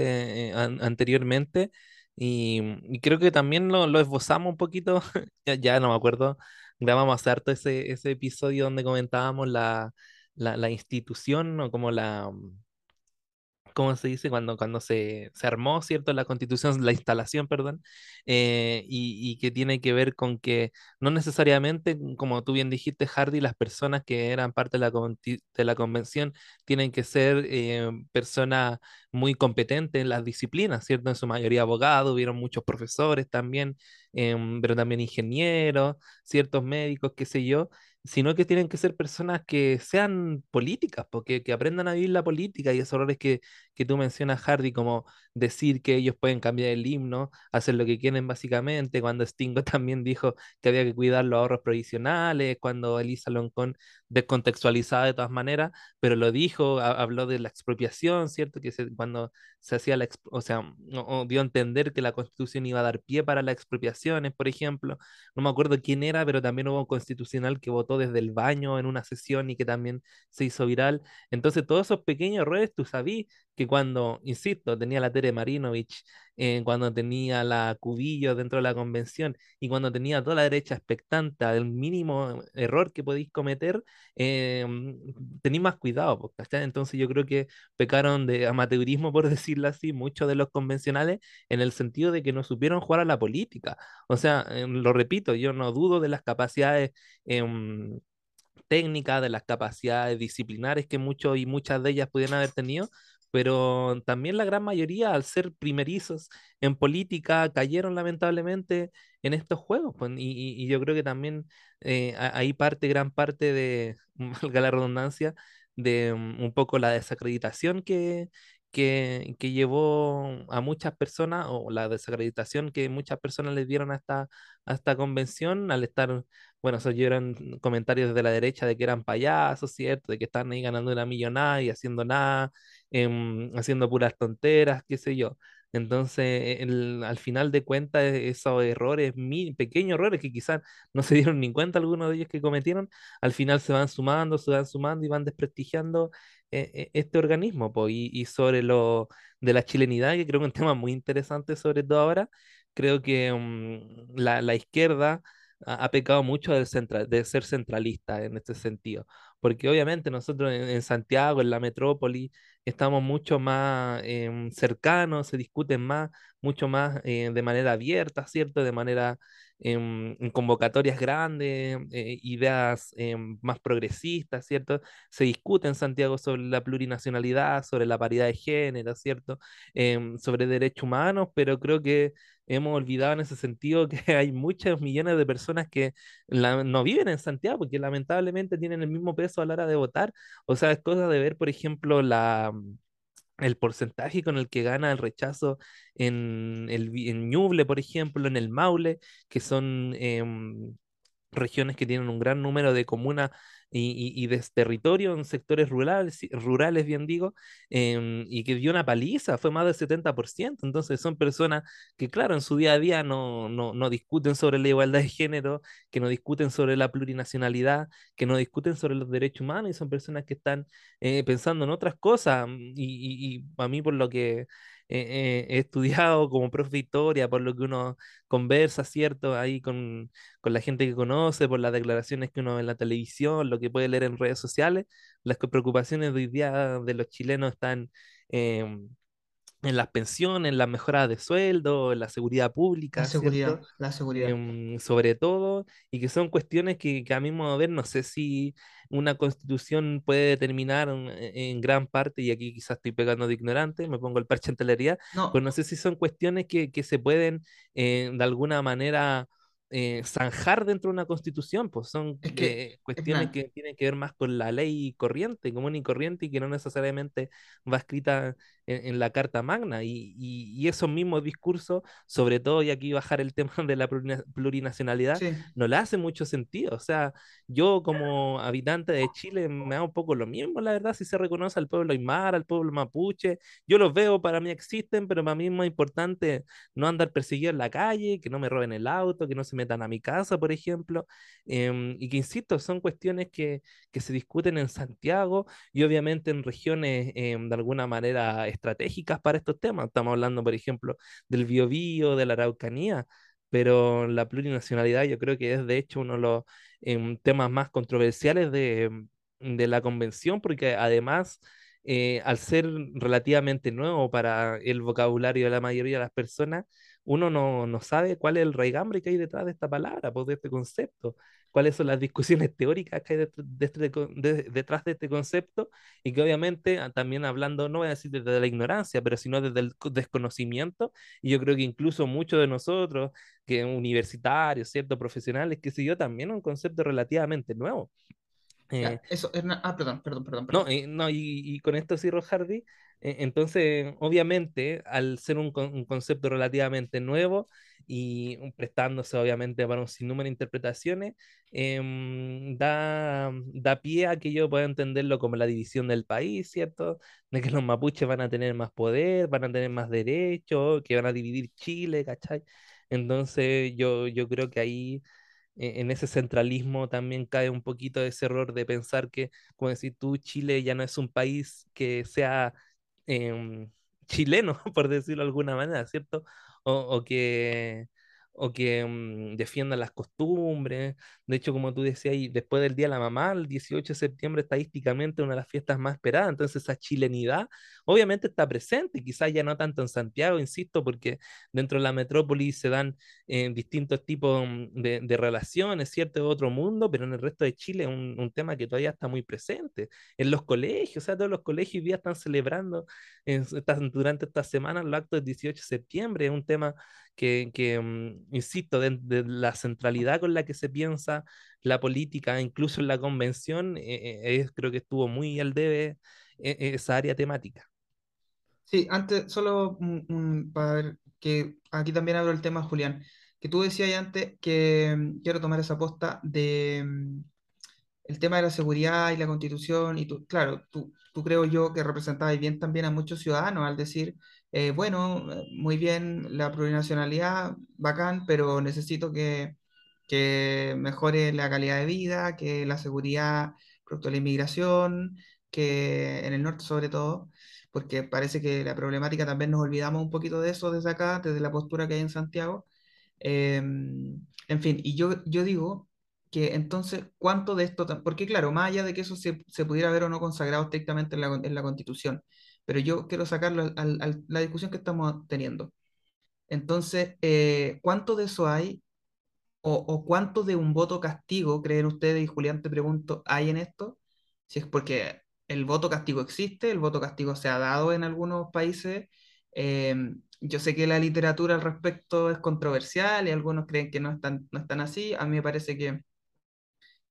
eh, an- anteriormente y, y creo que también lo, lo esbozamos un poquito, ya, ya no me acuerdo, grabamos harto ese, ese episodio donde comentábamos la, la, la institución o como la, ¿cómo se dice? Cuando, cuando se, se armó, ¿cierto? La constitución, la instalación, perdón, eh, y, y que tiene que ver con que no necesariamente, como tú bien dijiste, Hardy, las personas que eran parte de la, de la convención tienen que ser eh, personas muy competentes en las disciplinas, ¿cierto? En su mayoría abogados, hubieron muchos profesores también, em, pero también ingenieros, ciertos médicos, qué sé yo sino que tienen que ser personas que sean políticas, porque que aprendan a vivir la política y esos errores que, que tú mencionas, Hardy, como decir que ellos pueden cambiar el himno, hacer lo que quieren básicamente, cuando Stingo también dijo que había que cuidar los ahorros provisionales, cuando Elisa Loncón descontextualizaba de todas maneras, pero lo dijo, ha- habló de la expropiación, ¿cierto? Que se- cuando se hacía la, o sea, dio a entender que la constitución iba a dar pie para las expropiaciones, por ejemplo. No me acuerdo quién era, pero también hubo un constitucional que votó desde el baño en una sesión y que también se hizo viral. Entonces, todos esos pequeños errores, tú sabías que cuando, insisto, tenía la Tere Marinovich, eh, cuando tenía la Cubillo dentro de la convención y cuando tenía toda la derecha expectante del mínimo error que podéis cometer, eh, tenéis más cuidado, pues, ¿cachai? Entonces yo creo que pecaron de amateurismo, por decirlo así, muchos de los convencionales, en el sentido de que no supieron jugar a la política. O sea, eh, lo repito, yo no dudo de las capacidades em, técnicas, de las capacidades disciplinares que muchos y muchas de ellas pudieran haber tenido, pero también la gran mayoría, al ser primerizos en política, cayeron lamentablemente en estos juegos. pues, y, y- yo creo que también eh, ahí parte, gran parte de, valga la redundancia, de um, un poco la desacreditación que, que, que llevó a muchas personas, o la desacreditación que muchas personas les dieron a esta, a esta convención al estar, bueno, se oyeron comentarios desde la derecha de que eran payasos, ¿cierto? De que estaban ahí ganando una millonada y haciendo nada, em, haciendo puras tonteras, qué sé yo. Entonces, el- al final de cuentas, e- esos errores, mi, pequeños errores que quizás no se dieron ni cuenta algunos de ellos que cometieron, al final se van sumando, se van sumando y van desprestigiando eh, eh, este organismo. po. Y, y sobre lo de la chilenidad, que creo que es un tema muy interesante, sobre todo ahora, creo que mm, la, la izquierda ha, ha pecado mucho de, centra- de ser centralista en este sentido, porque obviamente nosotros en, en Santiago, en la metrópoli, estamos mucho más em, cercanos, se discuten más, mucho más eh, de manera abierta, ¿cierto? De manera em, en convocatorias grandes, eh, ideas em, más progresistas, ¿cierto? Se discute en Santiago sobre la plurinacionalidad, sobre la paridad de género, ¿cierto? Sobre derechos humanos, pero creo que hemos olvidado en ese sentido que hay muchos millones de personas que la- no viven en Santiago, porque lamentablemente tienen el mismo peso a la hora de votar. O sea, es cosa de ver, por ejemplo, la, el porcentaje con el que gana el rechazo en, el, en Ñuble, por ejemplo, en el Maule, que son em, regiones que tienen un gran número de comunas y, y- y de territorio en sectores rurales, rurales bien digo, em, y que dio una paliza, fue más del 70%. Entonces son personas que, claro, en su día a día no, no, no discuten sobre la igualdad de género, que no discuten sobre la plurinacionalidad, que no discuten sobre los derechos humanos, y son personas que están eh, pensando en otras cosas. mm, Y, y, y a mí por lo que... eh, eh, estudiado como profe de historia, por lo que uno conversa, ¿cierto? Ahí con, con la gente que conoce, por las declaraciones que uno ve en la televisión, lo que puede leer en redes sociales, las preocupaciones de hoy día de los chilenos están em, en las pensiones, en las mejoras de sueldo, en la seguridad La pública, ¿cierto? seguridad, la seguridad. Em, sobre todo, y que son cuestiones que, que a mi modo de ver, no sé si una constitución puede determinar en, en gran parte, y aquí quizás estoy pegando de ignorante, me pongo el parche en telería, pues No, no sé si son cuestiones que, que se pueden eh, de alguna manera eh, zanjar dentro de una constitución, pues son es que, eh, cuestiones que tienen que ver más con la ley corriente, común y corriente, y que no necesariamente va escrita en, en la Carta Magna, y, y, y esos mismos discursos, sobre todo, y aquí bajar el tema de la plurina- plurinacionalidad, sí, no le hace mucho sentido, o sea, yo como habitante de Chile me da un poco lo mismo, la verdad, si se reconoce al pueblo aymara, al pueblo mapuche, yo los veo, para mí existen, pero para mí es más importante no andar perseguido en la calle, que no me roben el auto, que no se metan a mi casa, por ejemplo, em, y que, insisto, son cuestiones que, que se discuten en Santiago y obviamente en regiones em, de alguna manera estratégicas para estos temas. Estamos hablando, por ejemplo, del Biobío, de la Araucanía, pero la plurinacionalidad yo creo que es de hecho uno de los em, temas más controversiales de, de la convención, porque además, eh, al ser relativamente nuevo para el vocabulario de la mayoría de las personas, uno no, no sabe cuál es el raigambre que hay detrás de esta palabra, pues, de este concepto, cuáles son las discusiones teóricas que hay de co- de- detrás de este concepto, y que obviamente ah, también hablando, no voy a decir desde la ignorancia, pero sino desde el co- desconocimiento, y yo creo que incluso muchos de nosotros, que universitarios, ¿cierto? Profesionales, que sé yo, también un concepto relativamente nuevo. Eh, eso, Hernán, ah, perdón, perdón, perdón, no, perdón. eh, no, y, y con esto cierro, Hardy. eh, entonces, obviamente, al ser un, un concepto relativamente nuevo y prestándose obviamente para un sinnúmero de interpretaciones, em, da, da pie a que yo pueda entenderlo como la división del país, ¿cierto? De que los mapuches van a tener más poder, van a tener más derechos, que van a dividir Chile, ¿cachai? Entonces, yo, yo creo que ahí en ese centralismo también cae un poquito ese error de pensar que, como decir tú, Chile ya no es un país que sea em, chileno, por decirlo de alguna manera, ¿cierto? O, o que, o que em, defiendan las costumbres. De hecho, como tú decías, después del Día de la Mamá, el 18 de septiembre, estadísticamente una de las fiestas más esperadas. Entonces, esa chilenidad obviamente está presente, quizás ya no tanto en Santiago, insisto, porque dentro de la metrópoli se dan en distintos tipos mm, de, de relaciones, ¿cierto? De otro mundo, pero en el resto de Chile es un, un tema que todavía está muy presente. En los colegios, o sea, todos los colegios hoy día están celebrando en, están, durante esta semana los actos del 18 de septiembre, es un tema que, que mm, insisto, de, de, la centralidad con la que se piensa la política, incluso en la convención, eh, eh, creo que estuvo muy al debe eh, esa área temática. Sí, antes, solo para ver que aquí también abro el tema, Julián, que tú decías antes que mm, quiero tomar esa posta de mm, el tema de la seguridad y la constitución, y tú, claro, tú, tú creo yo que representabas bien también a muchos ciudadanos al decir, eh, bueno, muy bien la plurinacionalidad, bacán, pero necesito que, que mejore la calidad de vida, que la seguridad producto de la inmigración, que en el norte sobre todo, porque parece que la problemática también nos olvidamos un poquito de eso desde acá, desde la postura que hay en Santiago. Em, en fin, y yo, yo digo que entonces, ¿cuánto de esto? Porque claro, más allá de que eso se, se pudiera ver o no consagrado estrictamente en la, en la Constitución, pero yo quiero sacarlo a la discusión que estamos teniendo. Entonces, eh, ¿cuánto de eso hay o, o cuánto de un voto castigo creen ustedes, y Julián te pregunto, hay en esto? Si es porque el voto castigo existe, el voto castigo se ha dado en algunos países. em, yo sé que la literatura al respecto es controversial y algunos creen que no están, no están así. A mí me parece que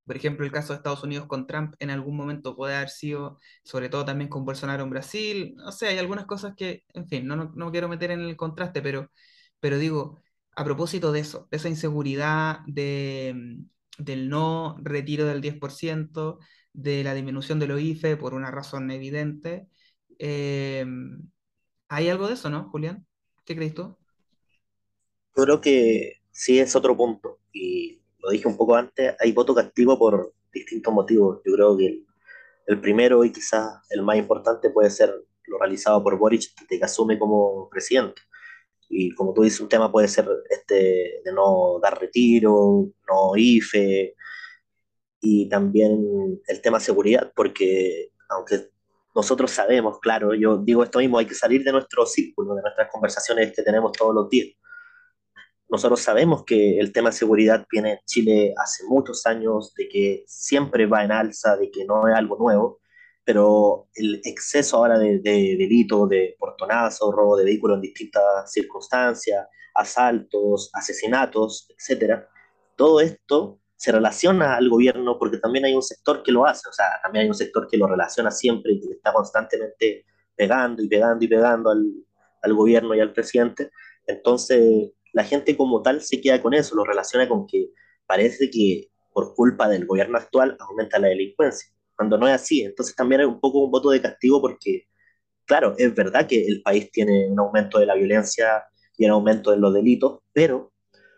por ejemplo, el caso de Estados Unidos con Trump en algún momento puede haber sido, sobre todo también con Bolsonaro en Brasil. No sé, hay algunas cosas que, en fin, no, no, no quiero meter en el contraste, pero, pero digo, a propósito de eso, de esa inseguridad, de, mm, del no retiro del 10%, de la disminución de los IFE por una razón evidente, eh, ¿hay algo de eso, no, Julián? ¿Qué crees tú? Yo creo que sí es otro punto, y lo dije un poco antes, hay voto castigo por distintos motivos. Yo creo que el, primero y quizás el más importante puede ser lo realizado por Boric desde que asume como presidente. Y como tú dices, un tema puede ser este de no dar retiro, no IFE, y también el tema seguridad, porque aunque nosotros sabemos, claro, yo digo esto mismo, hay que salir de nuestro círculo, de nuestras conversaciones que tenemos todos los días nosotros sabemos que el tema de seguridad viene en Chile hace muchos años, de que siempre va en alza, de que no es algo nuevo, pero el exceso ahora de, de delitos, de portonazo, robo de vehículos en distintas circunstancias, asaltos, asesinatos, etcétera, todo esto se relaciona al gobierno porque también hay un sector que lo hace, o sea, también hay un sector que lo relaciona siempre y que está constantemente pegando y pegando y pegando al, al gobierno y al presidente. Entonces, la gente como tal se queda con eso, lo relaciona con que parece que por culpa del gobierno actual aumenta la delincuencia, cuando no es así. Entonces también es un poco un voto de castigo porque, claro, es verdad que el país tiene un aumento de la violencia y un aumento de los delitos, pero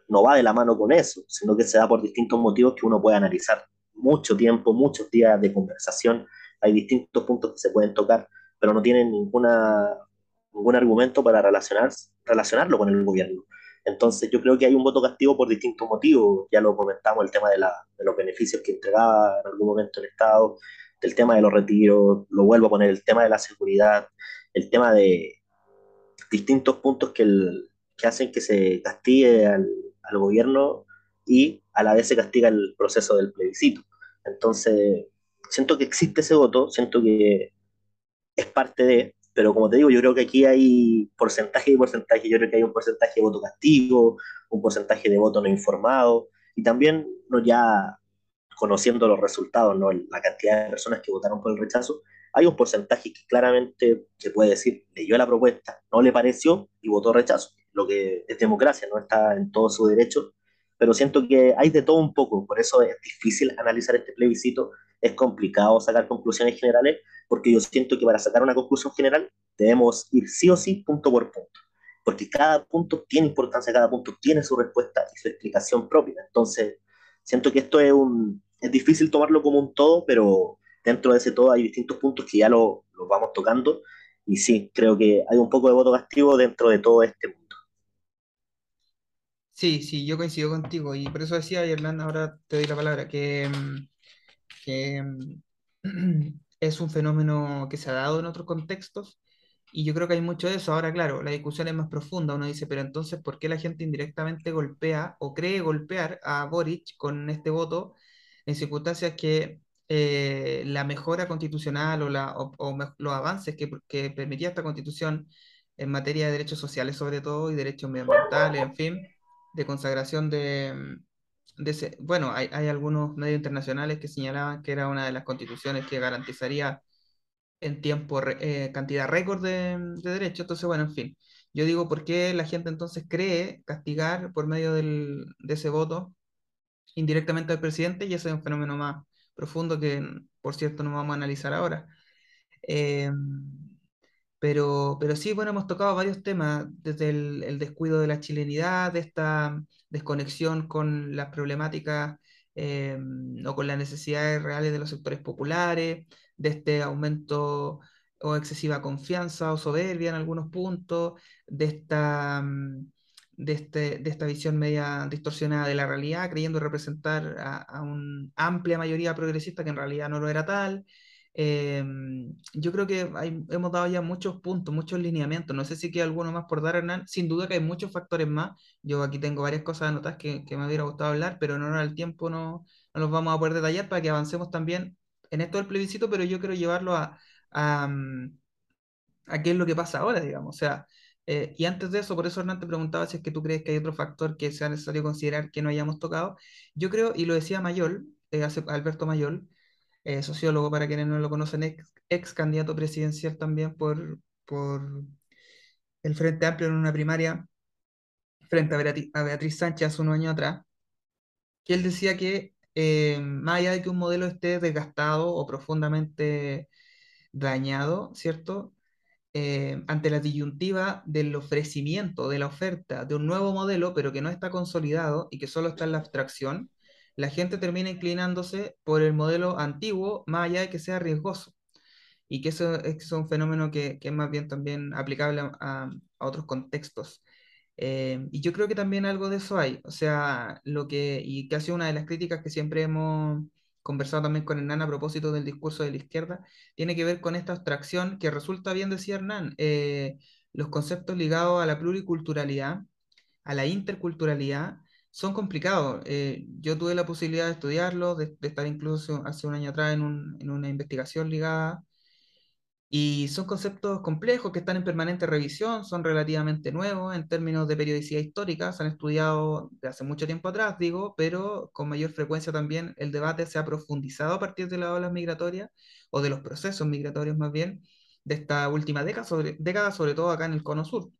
no va de la mano con eso, sino que se da por distintos motivos que uno puede analizar. Mucho tiempo, muchos días de conversación, hay distintos puntos que se pueden tocar, pero no tienen ninguna, ningún argumento para relacionar, relacionarlo con el gobierno. Entonces yo creo que hay un voto castigo por distintos motivos, ya lo comentamos, el tema de, los beneficios que entregaba en algún momento el Estado, del tema de los retiros, lo vuelvo a poner, el tema de la seguridad, el tema de distintos puntos que, el, hacen que se castigue al, al gobierno y a la vez se castiga el proceso del plebiscito. Entonces, siento que existe ese voto, siento que es parte de, pero como te digo, yo creo que aquí hay porcentaje y porcentaje, yo creo que hay un porcentaje de voto castigo, un porcentaje de voto no informado, y también no ya conociendo los resultados, ¿no? la cantidad de personas que votaron por el rechazo, hay un porcentaje que claramente se puede decir, leyó la propuesta, no le pareció y votó rechazo, lo que es democracia, no está en todo su derecho, pero siento que hay de todo un poco, por eso es difícil analizar este plebiscito, es complicado sacar conclusiones generales, porque yo siento que para sacar una conclusión general debemos ir sí o sí punto por punto, porque cada punto tiene importancia, cada punto tiene su respuesta y su explicación propia. Entonces, siento que esto es un, es difícil tomarlo como un todo, pero dentro de ese todo hay distintos puntos que ya lo, lo vamos tocando, y sí, creo que hay un poco de voto castigo dentro de todo este mundo. Sí, sí, yo coincido contigo y por eso decía, Hernán, ahora te doy la palabra, que, mm, que mm, es un fenómeno que se ha dado en otros contextos y yo creo que hay mucho de eso. Ahora, claro, la discusión es más profunda. Uno dice, pero entonces, ¿por qué la gente indirectamente golpea o cree golpear a Boric con este voto en circunstancias que eh, la mejora constitucional o, la, o, o los avances que, que permitía esta constitución en materia de derechos sociales sobre todo y derechos medioambientales, en fin, de consagración de... mm, bueno, hay, algunos medios internacionales que señalaban que era una de las constituciones que garantizaría en tiempo, eh, cantidad récord de, de derechos. Entonces, bueno, en fin. Yo digo, ¿por qué la gente entonces cree castigar por medio de ese voto indirectamente al presidente? Y ese es un fenómeno más profundo que, por cierto, no vamos a analizar ahora. Eh, pero, pero sí, bueno, hemos tocado varios temas, desde el, descuido de la chilenidad, de esta desconexión con las problemáticas eh, o con las necesidades reales de los sectores populares, de este aumento o excesiva confianza o soberbia en algunos puntos, de esta, mm, de este, de esta visión media distorsionada de la realidad, creyendo representar a, a una amplia mayoría progresista que en realidad no lo era tal. Em, yo creo que hay- hemos dado ya muchos puntos, muchos lineamientos. No sé si queda alguno más por dar, Hernán. Sin duda que hay muchos factores más. Yo aquí tengo varias cosas anotadas que, que me hubiera gustado hablar, pero honor al tiempo no, no los vamos a poder detallar para que avancemos también en esto del plebiscito, pero yo quiero llevarlo a, a, mm, a qué es lo que pasa ahora, digamos. O sea, eh, y antes de eso, por eso Hernán te preguntaba si es que tú crees que hay otro factor que sea necesario considerar que no hayamos tocado. Yo creo, y lo decía Mayol, eh, hace- Alberto Mayol, eh, sociólogo, para quienes no lo conocen, ex, ex candidato presidencial también por, por el Frente Amplio en una primaria frente a Beatriz, a Beatriz Sánchez hace unos años atrás, que él decía que eh, más allá de que un modelo esté desgastado o profundamente dañado, ¿cierto? Eh, ante la disyuntiva del ofrecimiento, de la oferta de un nuevo modelo, pero que no está consolidado y que solo está en la abstracción, la gente termina inclinándose por el modelo antiguo, más allá de que sea riesgoso. Y que eso es un fenómeno que, que es más bien también aplicable a, otros contextos. Eh, y yo creo que también algo de eso hay. O sea, lo que, y que ha sido una de las críticas que siempre hemos conversado también con Hernán a propósito del discurso de la izquierda, tiene que ver con esta abstracción que resulta bien, decía Hernán, eh, los conceptos ligados a la pluriculturalidad, a la interculturalidad, son complicados. Eh, yo tuve la posibilidad de estudiarlos, de, estar incluso hace un año atrás en, un- en una investigación ligada y son conceptos complejos que están en permanente revisión, son relativamente nuevos en términos de periodicidad histórica, se han estudiado de hace mucho tiempo atrás, digo, pero con mayor frecuencia también el debate se ha profundizado a partir de las olas migratorias o de los procesos migratorios más bien de esta última década, sobre, década, sobre todo acá en el Cono Sur.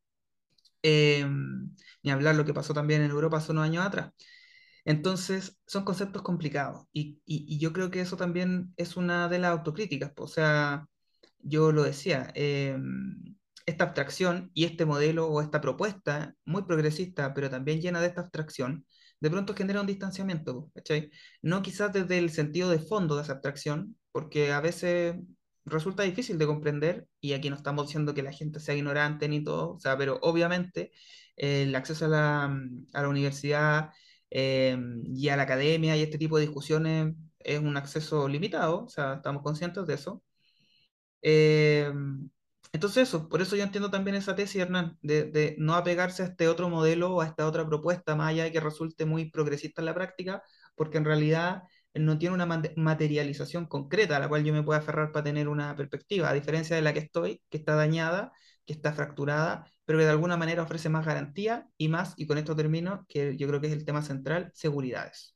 Eh, ni hablar lo que pasó también en Europa hace unos años atrás. Entonces, son conceptos complicados y, y- yo creo que eso también es una de las autocríticas, o sea, yo lo decía, eh, esta abstracción y este modelo o esta propuesta muy progresista, pero también llena de esta abstracción, de pronto genera un distanciamiento. No quizás desde el sentido de fondo de esa abstracción, porque a veces resulta difícil de comprender, y aquí no estamos diciendo que la gente sea ignorante ni todo, o sea, pero obviamente eh, el acceso a la, a la universidad eh, y a la academia y este tipo de discusiones es un acceso limitado, o sea, estamos conscientes de eso. Eh, entonces eso, por eso yo entiendo también esa tesis, Hernán, de, de no apegarse a este otro modelo o a esta otra propuesta, más allá de que resulte muy progresista en la práctica, porque en realidad no tiene una mate- materialización concreta a la cual yo me pueda aferrar para tener una perspectiva, a diferencia de la que estoy, que está dañada, que está fracturada, pero que de alguna manera ofrece más garantía y más, y con esto termino, que yo creo que es el tema central, seguridades.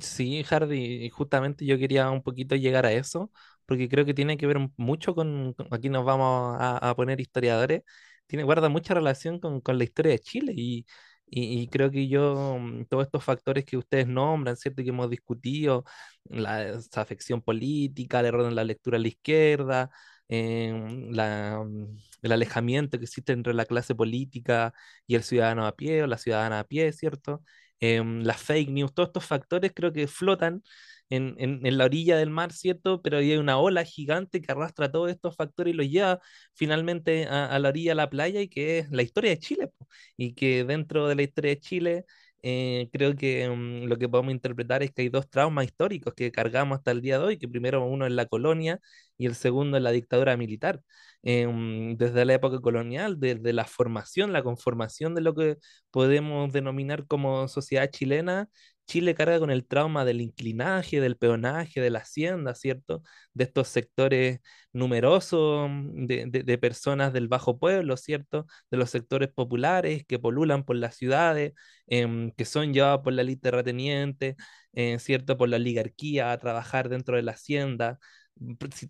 Sí, Hardy, justamente yo quería un poquito llegar a eso, porque creo que tiene que ver mucho con- aquí nos vamos a, a poner historiadores, tiene, guarda mucha relación con, con la historia de Chile y, y, y creo que yo, mm, todos estos factores que ustedes nombran, ¿cierto? Que hemos discutido, la desafección política, el error en la lectura a la izquierda, em, la, mm, el alejamiento que existe entre la clase política y el ciudadano a pie o la ciudadana a pie, ¿cierto? em, las fake news, todos estos factores creo que flotan en, en- la orilla del mar, ¿cierto? Pero hay una ola gigante que arrastra todos estos factores y los lleva finalmente a, a la orilla de la playa y que es la historia de Chile. Y que dentro de la historia de Chile... eh, creo que mm, lo que podemos interpretar es que hay dos traumas históricos que cargamos hasta el día de hoy, que primero uno es la colonia y el segundo es la dictadura militar. Em, desde la época colonial, desde la formación, la conformación de lo que podemos denominar como sociedad chilena, Chile carga con el trauma del inclinaje, del peonaje, de la hacienda, ¿cierto? De estos sectores numerosos mm, de, personas del bajo pueblo, ¿cierto? De los sectores populares que polulan por las ciudades, em, que son llevados por la élite terrateniente, eh, ¿cierto? Por la oligarquía a trabajar dentro de la hacienda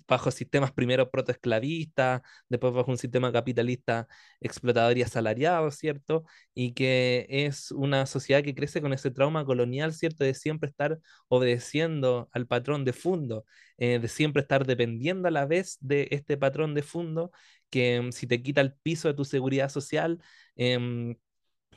bajo sistemas primero protoesclavistas, después bajo un sistema capitalista explotador y asalariado, ¿cierto? Y que es una sociedad que crece con ese trauma colonial, ¿cierto? De siempre estar obedeciendo al patrón de fondo, eh, de siempre estar dependiendo a la vez de este patrón de fondo, que mm, si te quita el piso de tu seguridad social, em,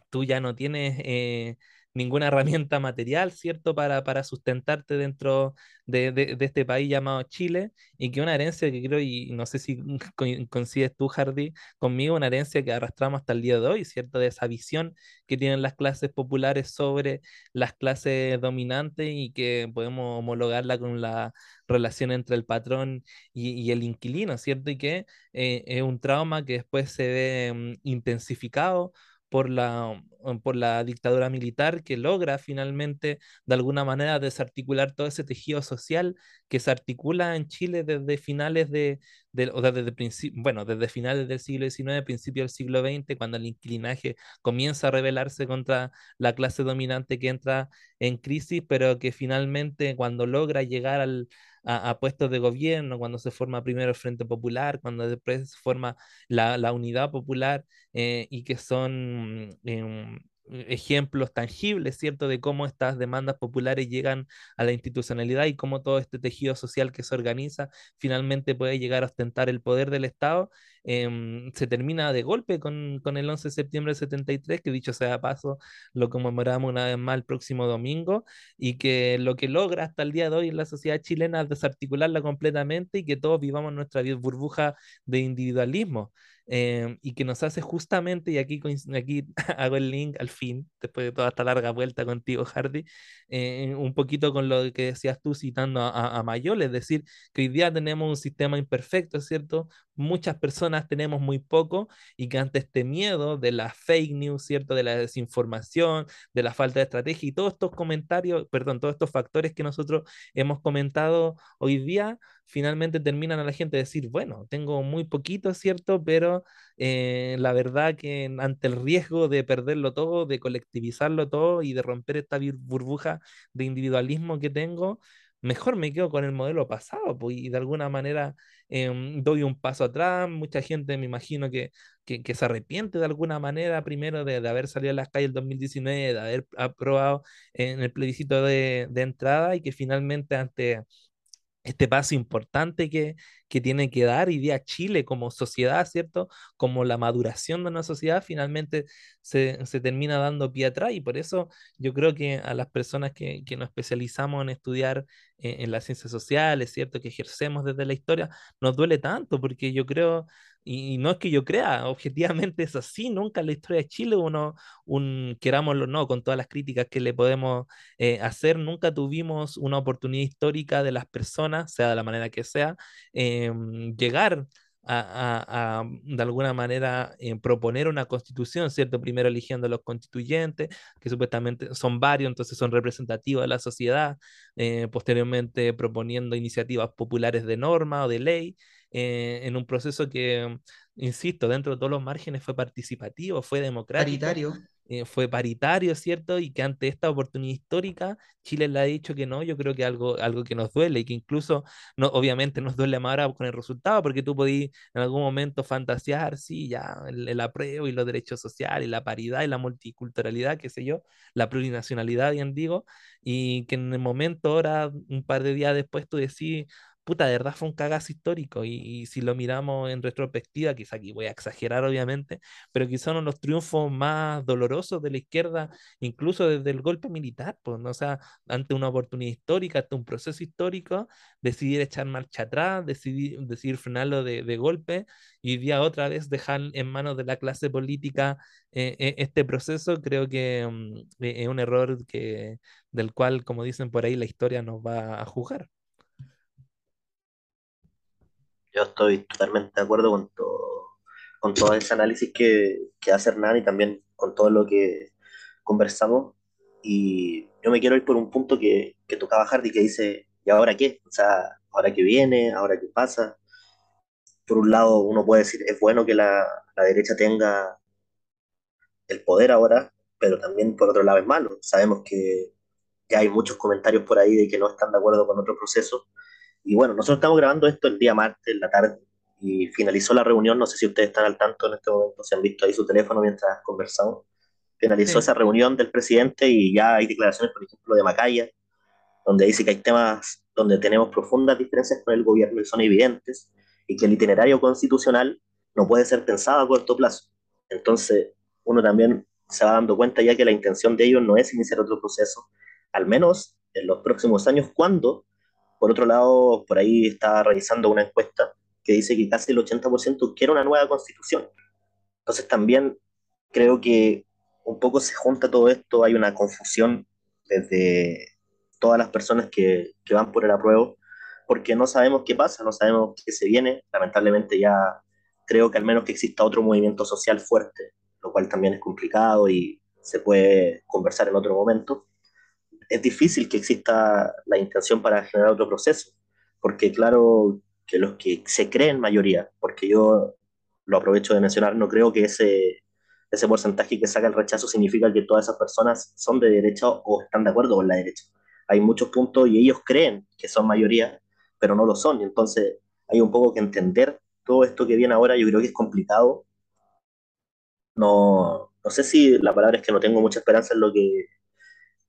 tú ya no tienes eh, ninguna herramienta material, ¿cierto?, para, para sustentarte dentro de, de, este país llamado Chile, y que una herencia que creo, y no sé si coincides tú, Hardy, conmigo, una herencia que arrastramos hasta el día de hoy, ¿cierto?, de esa visión que tienen las clases populares sobre las clases dominantes y que podemos homologarla con la relación entre el patrón y, y el inquilino, ¿cierto? Y que eh, es un trauma que después se ve um, intensificado por la, mm, por la dictadura militar que logra finalmente de alguna manera desarticular todo ese tejido social que se articula en Chile desde finales de, o desde, bueno, desde finales del siglo XIX, principio del siglo XX, cuando el inclinaje comienza a rebelarse contra la clase dominante que entra en crisis, pero que finalmente cuando logra llegar al, a, puestos de gobierno, cuando se forma primero el Frente Popular, cuando después se forma la, la Unidad Popular, eh, y que son em, ejemplos tangibles, ¿cierto?, de cómo estas demandas populares llegan a la institucionalidad y cómo todo este tejido social que se organiza finalmente puede llegar a ostentar el poder del Estado, em, se termina de golpe con, con, el 11 de septiembre del 73, que dicho sea paso, lo conmemoramos una vez más el próximo domingo, y que lo que logra hasta el día de hoy en la sociedad chilena es desarticularla completamente y que todos vivamos nuestra burbuja de individualismo. Em, y que nos hace justamente, y aquí, aquí hago el link al fin, después de toda esta larga vuelta contigo, Hardy, eh, un poquito con lo que decías tú citando a, a, Mayol, es decir, que hoy día tenemos un sistema imperfecto, ¿cierto? Muchas personas tenemos muy poco y que ante este miedo de la fake news, ¿cierto? De la desinformación, de la falta de estrategia y todos estos comentarios, perdón, todos estos factores que nosotros hemos comentado hoy día, finalmente terminan a la gente decir, bueno, tengo muy poquito, ¿cierto? Pero eh, la verdad que ante el riesgo de perderlo todo, de colectivizarlo todo y de romper esta burbuja de individualismo que tengo, mejor me quedo con el modelo pasado pues, y de alguna manera em, doy un paso atrás. Mucha gente me imagino que, que, se arrepiente de alguna manera primero de, de, haber salido a las calles el 2019, de haber aprobado en el plebiscito de, de entrada y que finalmente ante este paso importante que, que tiene que dar y día Chile como sociedad, ¿cierto? Como la maduración de una sociedad finalmente se, se, termina dando pie atrás y por eso yo creo que a las personas que, que nos especializamos en estudiar eh, en las ciencias sociales, ¿cierto? Que ejercemos desde la historia, nos duele tanto porque yo creo y no es que yo crea, objetivamente es así, nunca en la historia de Chile uno, un, querámoslo no, con todas las críticas que le podemos eh, hacer, nunca tuvimos una oportunidad histórica de las personas, sea de la manera que sea, eh, llegar a, a, de alguna manera eh, proponer una constitución, ¿cierto? Primero eligiendo a los constituyentes, que supuestamente son varios, entonces son representativos de la sociedad, eh, posteriormente proponiendo iniciativas populares de norma o de ley, eh, en un proceso que, insisto, dentro de todos los márgenes fue participativo, fue democrático. Paritario. Eh, fue paritario, ¿cierto? Y que ante esta oportunidad histórica, Chile le ha dicho que no, yo creo que algo, algo que nos duele y que incluso, no, obviamente nos duele más ahora con el resultado, porque tú podías en algún momento fantasear, sí, ya, el, el, apruebo y los derechos sociales, y la paridad y la multiculturalidad, qué sé yo, la plurinacionalidad, bien digo, y que en el momento ahora, un par de días después, tú decís, puta, de verdad fue un cagazo histórico. Y, si lo miramos en retrospectiva, quizá aquí voy a exagerar, obviamente, pero quizá uno de los triunfos más dolorosos de la izquierda, incluso desde el golpe militar, pues, ¿no? sea, ante una oportunidad histórica, ante un proceso histórico, decidir echar marcha atrás, decidir, decidir frenarlo de, de golpe y día otra vez dejar en manos de la clase política eh, eh, este proceso, creo que mm, eh, es un error que, del cual, como dicen por ahí, la historia nos va a juzgar. Yo estoy totalmente de acuerdo con todo, con todo ese análisis que, que hace Hernán y también con todo lo que conversamos. Y yo me quiero ir por un punto que, que tocaba Hardy, que dice, ¿y ahora qué? O sea, ¿ahora qué viene? ¿Ahora qué pasa? Por un lado, uno puede decir, es bueno que la, la derecha tenga el poder ahora, pero también por otro lado es malo. Sabemos que ya hay muchos comentarios por ahí de que no están de acuerdo con otro proceso Y bueno, nosotros estamos grabando esto el día martes, en la tarde, y finalizó la reunión. No sé si ustedes están al tanto en este momento, si han visto ahí su teléfono mientras conversamos. Finalizó Sí, esa reunión del presidente y ya hay declaraciones, por ejemplo, de Macaya, donde dice que hay temas donde tenemos profundas diferencias con el gobierno y son evidentes, y que el itinerario constitucional no puede ser pensado a corto plazo. Entonces, uno también se va dando cuenta ya que la intención de ellos no es iniciar otro proceso, al menos en los próximos años, cuando, por otro lado, por ahí está realizando una encuesta que dice que casi el 80% quiere una nueva constitución. Entonces también creo que un poco se junta todo esto, hay una confusión desde todas las personas que, que van por el apruebo, porque no sabemos qué pasa, no sabemos qué se viene. Lamentablemente ya creo que al menos que exista otro movimiento social fuerte, lo cual también es complicado y se puede conversar en otro momento. Es difícil que exista la intención para generar otro proceso, porque claro que los que se creen mayoría, porque yo lo aprovecho de mencionar, no creo que ese, ese porcentaje que saca el rechazo significa que todas esas personas son de derecha o están de acuerdo con la derecha. Hay muchos puntos y ellos creen que son mayoría, pero no lo son. Y entonces hay un poco que entender todo esto que viene ahora, yo creo que es complicado. No, no sé si la palabra es que no tengo mucha esperanza en lo que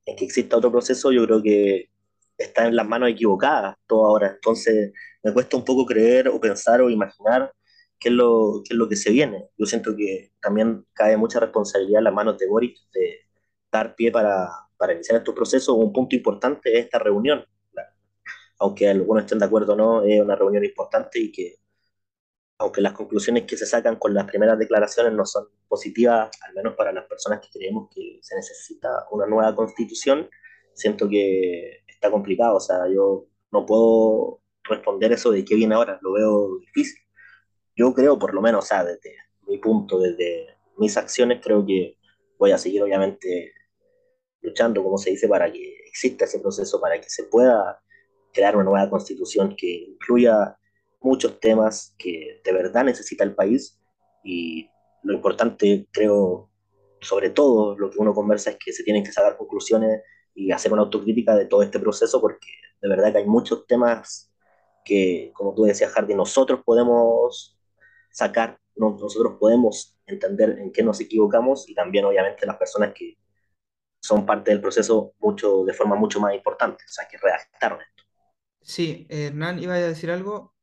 en que exista otro proceso, yo creo que está en las manos equivocadas todo ahora. Entonces, me cuesta un poco creer o pensar o imaginar qué es lo, qué es lo que se viene. Yo siento que también cae mucha responsabilidad en las manos de Boric de dar pie para, para iniciar estos procesos. Un punto importante es esta reunión. Aunque algunos estén de acuerdo o no, es una reunión importante y que aunque las conclusiones que se sacan con las primeras declaraciones no son positivas, al menos para las personas que creemos que se necesita una nueva constitución, siento que está complicado. O sea, yo no puedo responder eso de qué viene ahora, lo veo difícil. Yo creo, por lo menos, o sea, desde mi punto, desde mis acciones, creo que voy a seguir, obviamente, luchando, como se dice, para que exista ese proceso, para que se pueda crear una nueva constitución que incluya muchos temas que de verdad necesita el país y lo importante, creo, sobre todo lo que uno conversa es que se tienen que sacar conclusiones y hacer una autocrítica de todo este proceso porque de verdad que hay muchos temas que, como tú decías, Hardy, nosotros podemos sacar, nosotros podemos entender en qué nos equivocamos y también obviamente las personas que son parte del proceso mucho, de forma mucho más importante, o sea, que redactaron esto. sí, Hernán, iba a decir algo.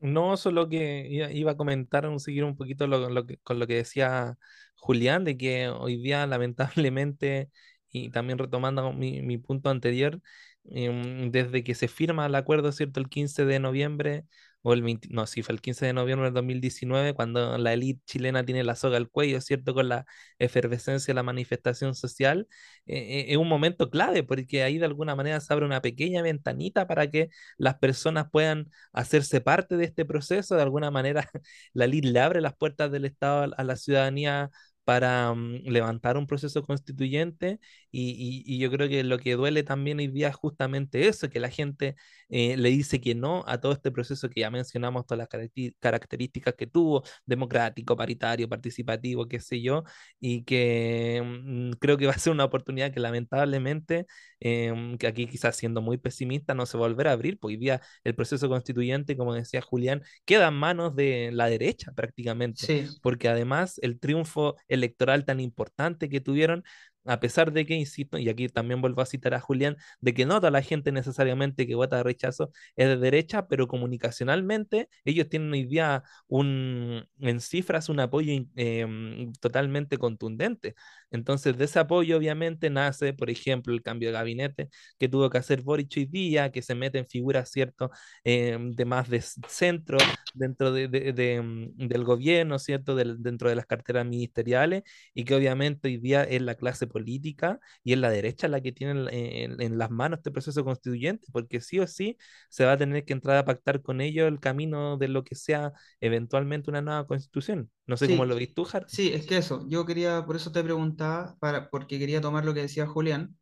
No, solo que iba, a comentar, un, seguir un poquito lo- que- con lo que decía Julián, de que hoy día lamentablemente, y también retomando mi, mi punto anterior, em, desde que se firma el acuerdo, ¿cierto? El 15 de noviembre, o el 20 no, sí, fue el 15 de noviembre del 2019, cuando la élite chilena tiene la soga al cuello, ¿cierto? Con la efervescencia de la manifestación social, eh, eh, es un momento clave, porque ahí de alguna manera se abre una pequeña ventanita para que las personas puedan hacerse parte de este proceso. De alguna manera, la LID le abre las puertas del Estado a la ciudadanía para um, levantar un proceso constituyente y, y, y, yo creo que lo que duele también hoy día es justamente eso, que la gente eh, le dice que no a todo este proceso que ya mencionamos, todas las características que tuvo, democrático, paritario, participativo, qué sé yo, y que um, creo que va a ser una oportunidad que lamentablemente, eh, que aquí quizás siendo muy pesimista, no se va a volver a abrir, porque hoy día el proceso constituyente, como decía Julián, queda en manos de la derecha prácticamente, Sí, porque además el triunfo electoral tan importante que tuvieron, a pesar de que, insisto, y aquí también vuelvo a citar a Julián, de que no toda la gente necesariamente que vota de rechazo es de derecha, pero comunicacionalmente ellos tienen hoy día un, en cifras un apoyo eh, totalmente contundente. Entonces, de ese apoyo obviamente nace, por ejemplo, el cambio de gabinete que tuvo que hacer Boric hoy día, que se mete en figuras, ¿cierto?, eh, de más de centro dentro de, de, de, del gobierno, ¿cierto?, dentro de las carteras ministeriales, y que obviamente hoy día es la clase política y es la derecha la que tiene en, en, en, las manos este proceso constituyente, porque sí o sí se va a tener que entrar a pactar con ellos el camino de lo que sea eventualmente una nueva constitución. No sé cómo sí, lo ves tú, sí, es que eso, yo quería, por eso te preguntaba, para, porque quería tomar lo que decía Julián,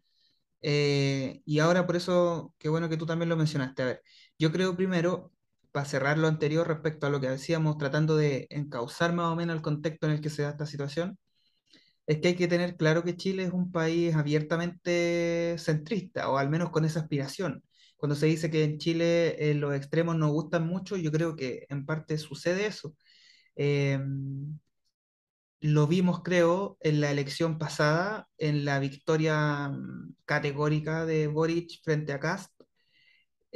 eh, y ahora por eso, qué bueno que tú también lo mencionaste. A ver, yo creo primero, para cerrar lo anterior respecto a lo que decíamos, tratando de encauzar más o menos el contexto en el que se da esta situación, es que hay que tener claro que Chile es un país abiertamente centrista, o al menos con esa aspiración. cuando se dice que en Chile eh, los extremos no gustan mucho, yo creo que en parte sucede eso. Em, lo vimos, creo, en la elección pasada, en la victoria mm, categórica de Boric frente a Cast,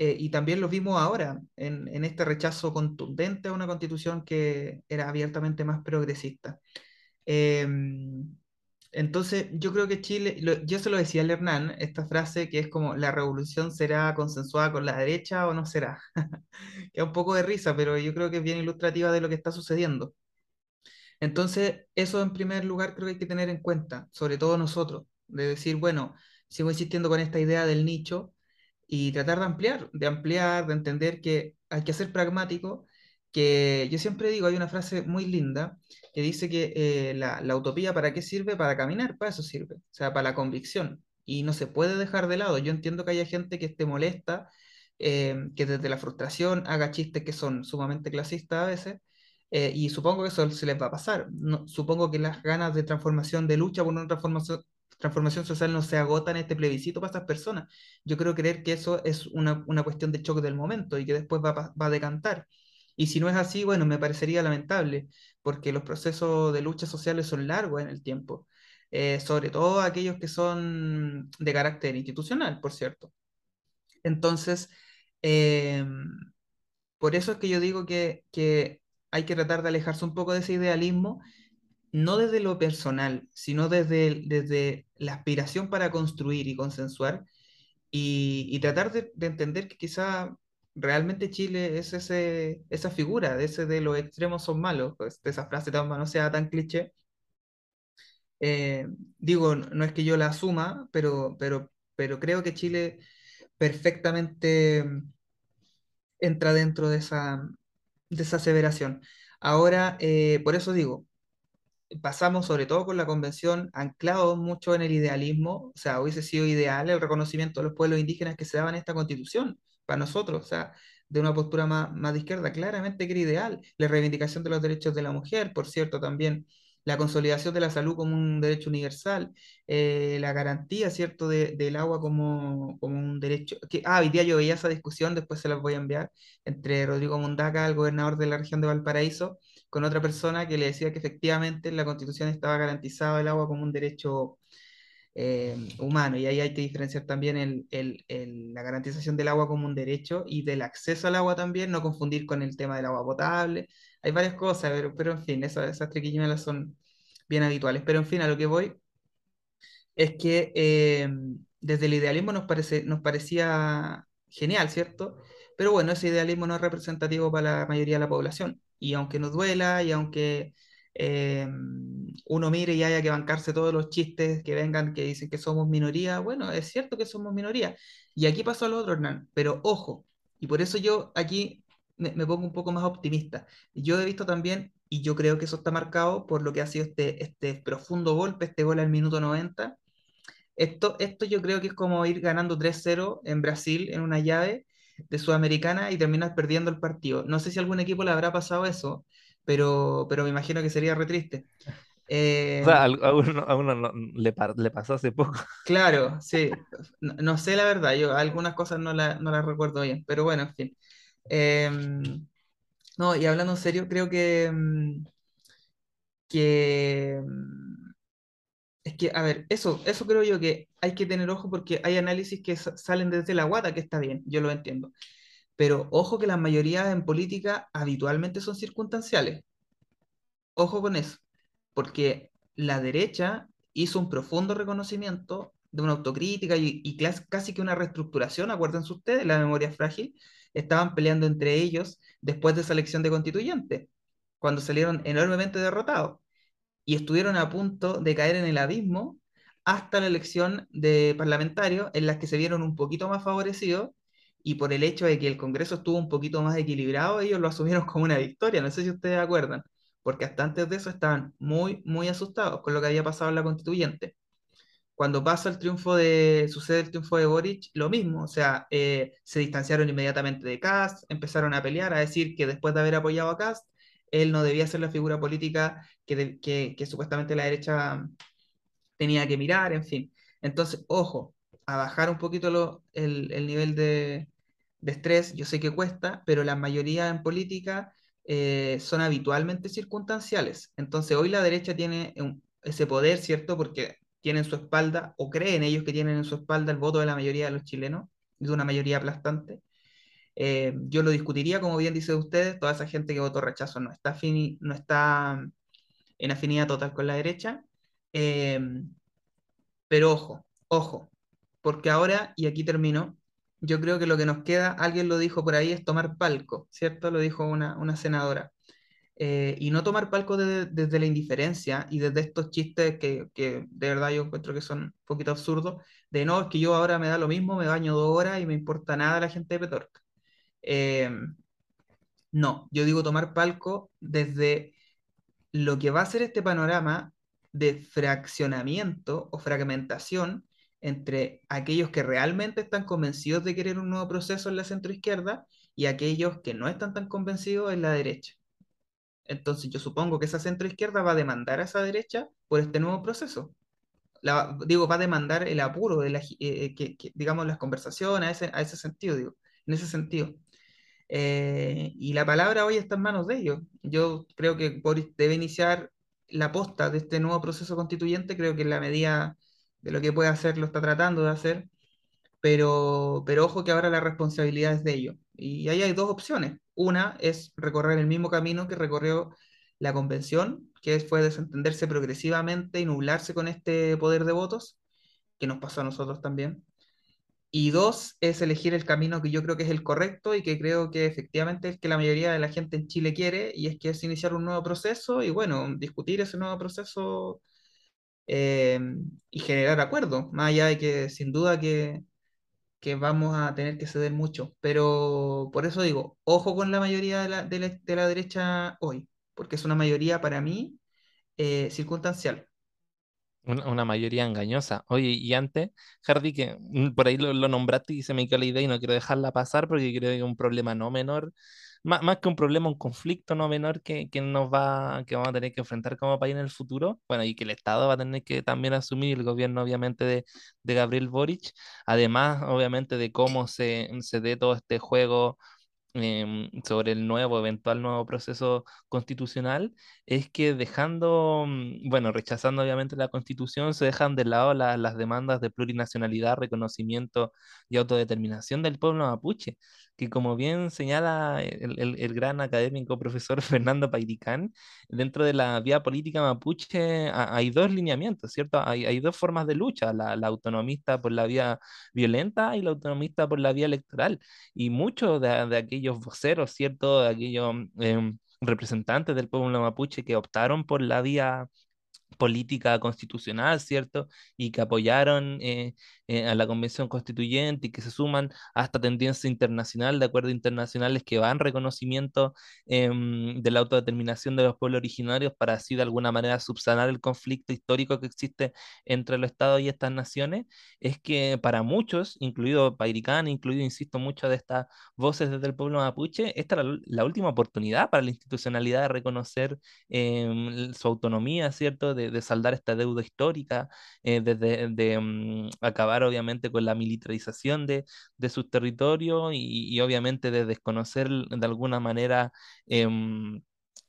eh, y también lo vimos ahora, en, en, este rechazo contundente a una constitución que era abiertamente más progresista. Em, entonces, yo creo que Chile, yo se lo decía al Hernán, esta frase que es como, ¿la revolución será consensuada con la derecha o no será? que un poco de risa, pero yo creo que es bien ilustrativa de lo que está sucediendo. Entonces, eso en primer lugar creo que hay que tener en cuenta, sobre todo nosotros, de decir, bueno, sigo insistiendo con esta idea del nicho y tratar de ampliar, de ampliar, de entender que hay que ser pragmático, que yo siempre digo, hay una frase muy linda que dice que eh, la, la, utopía para qué sirve? Para caminar, para eso sirve, o sea, para la convicción. Y no se puede dejar de lado. Yo entiendo que haya gente que esté molesta, eh, que desde la frustración haga chistes que son sumamente clasistas a veces, eh, y supongo que eso se les va a pasar. No, supongo que las ganas de transformación, de lucha por una transformación, transformación social no se agotan en este plebiscito para estas personas. Yo creo creer que eso es una, una cuestión de choque del momento y que después va, va a decantar. Y si no es así, bueno, me parecería lamentable, porque los procesos de lucha sociales son largos en el tiempo, eh, sobre todo aquellos que son de carácter institucional, por cierto. Entonces, eh, por eso es que yo digo que, que hay que tratar de alejarse un poco de ese idealismo, no desde lo personal, sino desde, desde la aspiración para construir y consensuar y, tratar de, entender que quizá realmente Chile es ese, esa figura, de ese de los extremos son malos, pues, esa frase tan, no sea tan cliché. Eh, digo, no es que yo la asuma, pero, pero, pero creo que Chile perfectamente entra dentro de esa, de esa aseveración. Ahora, eh, por eso digo, pasamos sobre todo con la convención anclado mucho en el idealismo, o sea, hubiese sido ideal el reconocimiento de los pueblos indígenas que se daban en esta constitución para nosotros, o sea, de una postura más, más de izquierda, claramente que era ideal, la reivindicación de los derechos de la mujer, por cierto, también la consolidación de la salud como un derecho universal, eh, la garantía, ¿cierto?, de, del agua como, como, un derecho. Que, ah, hoy día yo veía esa discusión, después se las voy a enviar, entre Rodrigo Mundaca, el gobernador de la región de Valparaíso, con otra persona que le decía que efectivamente en la constitución estaba garantizado el agua como un derecho eh, humano, y ahí hay que diferenciar también el, la garantización del agua como un derecho y del acceso al agua también, no confundir con el tema del agua potable, hay varias cosas, pero, pero en fin, esas, esas triquiñuelas son bien habituales. Pero en fin, a lo que voy es que eh, desde el idealismo nos, parece, nos parecía genial, ¿cierto? Pero bueno, ese idealismo no es representativo para la mayoría de la población. Y aunque nos duela y aunque eh, uno mire y haya que bancarse todos los chistes que vengan que dicen que somos minoría, bueno, es cierto que somos minoría. Y aquí pasó lo otro, Hernán, pero ojo, y por eso yo aquí me, pongo un poco más optimista. Yo he visto también, y yo creo que eso está marcado por lo que ha sido este, este profundo golpe, este gol al minuto 90. Esto, esto yo creo que es como ir ganando 3-0 en Brasil en una llave de Sudamericana y terminas perdiendo el partido. No sé si algún equipo le habrá pasado eso, pero, pero me imagino que sería re triste. Eh, o sea, a uno, a uno le, le, pasó hace poco. Claro, sí. No, no, sé la verdad, yo algunas cosas no, la, no las recuerdo bien, pero bueno, en fin. Em, no, y hablando en serio, creo que, em, que em, es que, a ver, eso, eso creo yo que hay que tener ojo porque hay análisis que salen desde la guata, que está bien, yo lo entiendo. Pero ojo que las mayorías en política habitualmente son circunstanciales. Ojo con eso, porque la derecha hizo un profundo reconocimiento de una autocrítica y, y casi que una reestructuración, acuérdense ustedes, la memoria frágil, estaban peleando entre ellos después de esa elección de constituyente, cuando salieron enormemente derrotados y estuvieron a punto de caer en el abismo hasta la elección de parlamentarios en las que se vieron un poquito más favorecidos y por el hecho de que el Congreso estuvo un poquito más equilibrado, ellos lo asumieron como una victoria, no sé si ustedes acuerdan, porque hasta antes de eso estaban muy, muy asustados con lo que había pasado en la constituyente. Cuando pasa el triunfo de, sucede el triunfo de Boric, lo mismo, o sea, eh, se distanciaron inmediatamente de Cast, empezaron a pelear, a decir que después de haber apoyado a Cast, él no debía ser la figura política que, supuestamente la derecha tenía que mirar, en fin. Entonces, ojo, bajar un poquito el, el, nivel de, de, estrés. Yo sé que cuesta, pero la mayoría en política eh, son habitualmente circunstanciales. Entonces hoy la derecha tiene ese poder, ¿cierto? Porque tienen su espalda, o creen ellos que tienen en su espalda el voto de la mayoría de los chilenos, de una mayoría aplastante. Eh, yo lo discutiría, como bien dice ustedes, toda esa gente que votó rechazo no está, no está en afinidad total con la derecha. Eh, pero ojo, ojo, porque ahora, y aquí termino, yo creo que lo que nos queda, alguien lo dijo por ahí, es tomar palco, ¿cierto? Lo dijo una, una senadora. Eh, y no tomar palco desde la indiferencia y desde estos chistes que, que, de verdad yo encuentro que son un poquito absurdos, de no, es que yo ahora me da lo mismo, me baño dos horas y me importa nada la gente de Petorca. Eh, no, yo digo tomar palco desde lo que va a ser este panorama de fraccionamiento o fragmentación entre aquellos que realmente están convencidos de querer un nuevo proceso en la centroizquierda y aquellos que no están tan convencidos en la derecha. Entonces yo supongo que esa centroizquierda va a demandar a esa derecha por este nuevo proceso. La, digo, va a demandar el apuro de eh, eh, que, digamos, las conversaciones a a ese sentido, digo, en ese sentido. Eh, y la palabra hoy está en manos de ellos. Yo creo que Boris debe iniciar la posta de este nuevo proceso constituyente, creo que en la medida de lo que puede hacer lo está tratando de hacer, pero, pero ojo que ahora la responsabilidad es de ellos. Y ahí hay dos opciones. Una es recorrer el mismo camino que recorrió la convención, que fue desentenderse progresivamente y nublarse con este poder de votos, que nos pasó a nosotros también. Y dos, es elegir el camino que yo creo que es el correcto y que creo que efectivamente es que la mayoría de la gente en Chile quiere, y es que es iniciar un nuevo proceso y bueno, discutir ese nuevo proceso eh, y generar acuerdos, más allá de que sin duda que, que, vamos a tener que ceder mucho. Pero por eso digo, ojo con la mayoría de la, de la, de la derecha hoy, porque es una mayoría para mí eh, circunstancial. Una, mayoría engañosa. Oye, y antes, Hardy, que mm, por ahí lo, nombraste y se me quedó la idea y no quiero dejarla pasar porque creo que es un problema no menor, más, más que un problema, un conflicto no menor que, que, nos va, que vamos a tener que enfrentar como país en el futuro. Bueno, y que el Estado va a tener que también asumir, el gobierno obviamente de, de Gabriel Boric, además obviamente de cómo se, se dé todo este juego Em, sobre el nuevo, eventual nuevo proceso constitucional, es que dejando, mm, bueno, rechazando obviamente la constitución, se dejan de lado las demandas de plurinacionalidad, reconocimiento y autodeterminación del pueblo mapuche, que como bien señala el, gran académico profesor Fernando Pairicán, dentro de la vía política mapuche hay dos lineamientos, ¿cierto? Hay, hay dos formas de lucha, la, la, autonomista por la vía violenta y la autonomista por la vía electoral. Y muchos de, de aquellos voceros, ¿cierto? De aquellos em, representantes del pueblo mapuche que optaron por la vía política constitucional, ¿cierto? Y que apoyaron eh, eh, a la Convención Constituyente y que se suman a esta tendencia internacional de acuerdos internacionales que van reconocimiento em, de la autodeterminación de los pueblos originarios para así de alguna manera subsanar el conflicto histórico que existe entre los estados y estas naciones, es que para muchos, incluido Pairicán, incluido, insisto, muchas de estas voces desde el pueblo mapuche, esta era la última oportunidad para la institucionalidad de reconocer em, su autonomía, ¿cierto? De, saldar esta deuda histórica, eh, de, de um, acabar obviamente con la militarización de, de sus territorios y, obviamente de desconocer de alguna manera eh,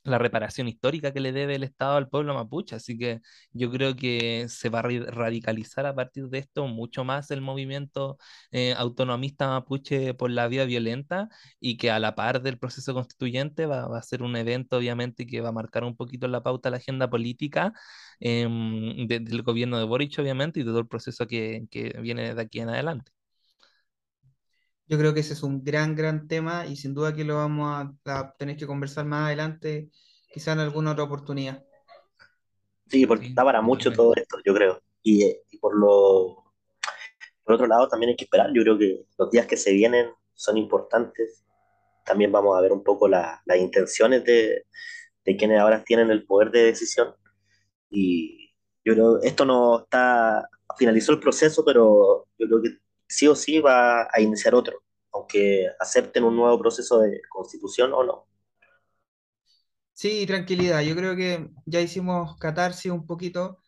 la reparación histórica que le debe el Estado al pueblo mapuche. Así que yo creo que se va a radicalizar a partir de esto mucho más el movimiento eh, autonomista mapuche por la vía violenta y que a la par del proceso constituyente va, a ser un evento obviamente que va a marcar un poquito la pauta de la agenda política de, del gobierno de Boric obviamente y todo el proceso que viene de aquí en adelante. Yo creo que ese es un gran, gran tema y sin duda que lo vamos a, tener que conversar más adelante, quizá en alguna otra oportunidad. Sí, porque está para mucho todo esto, yo creo. Y, y, por lo por otro lado también hay que esperar. Yo creo que los días que se vienen son importantes. También vamos a ver un poco la, las intenciones de, de quienes ahora tienen el poder de decisión. Y yo creo esto no está finalizó el proceso, pero yo creo que sí o sí va a iniciar otro, aunque acepten un nuevo proceso de constitución o no. Sí, tranquilidad. Yo creo que ya hicimos catarsis un poquito.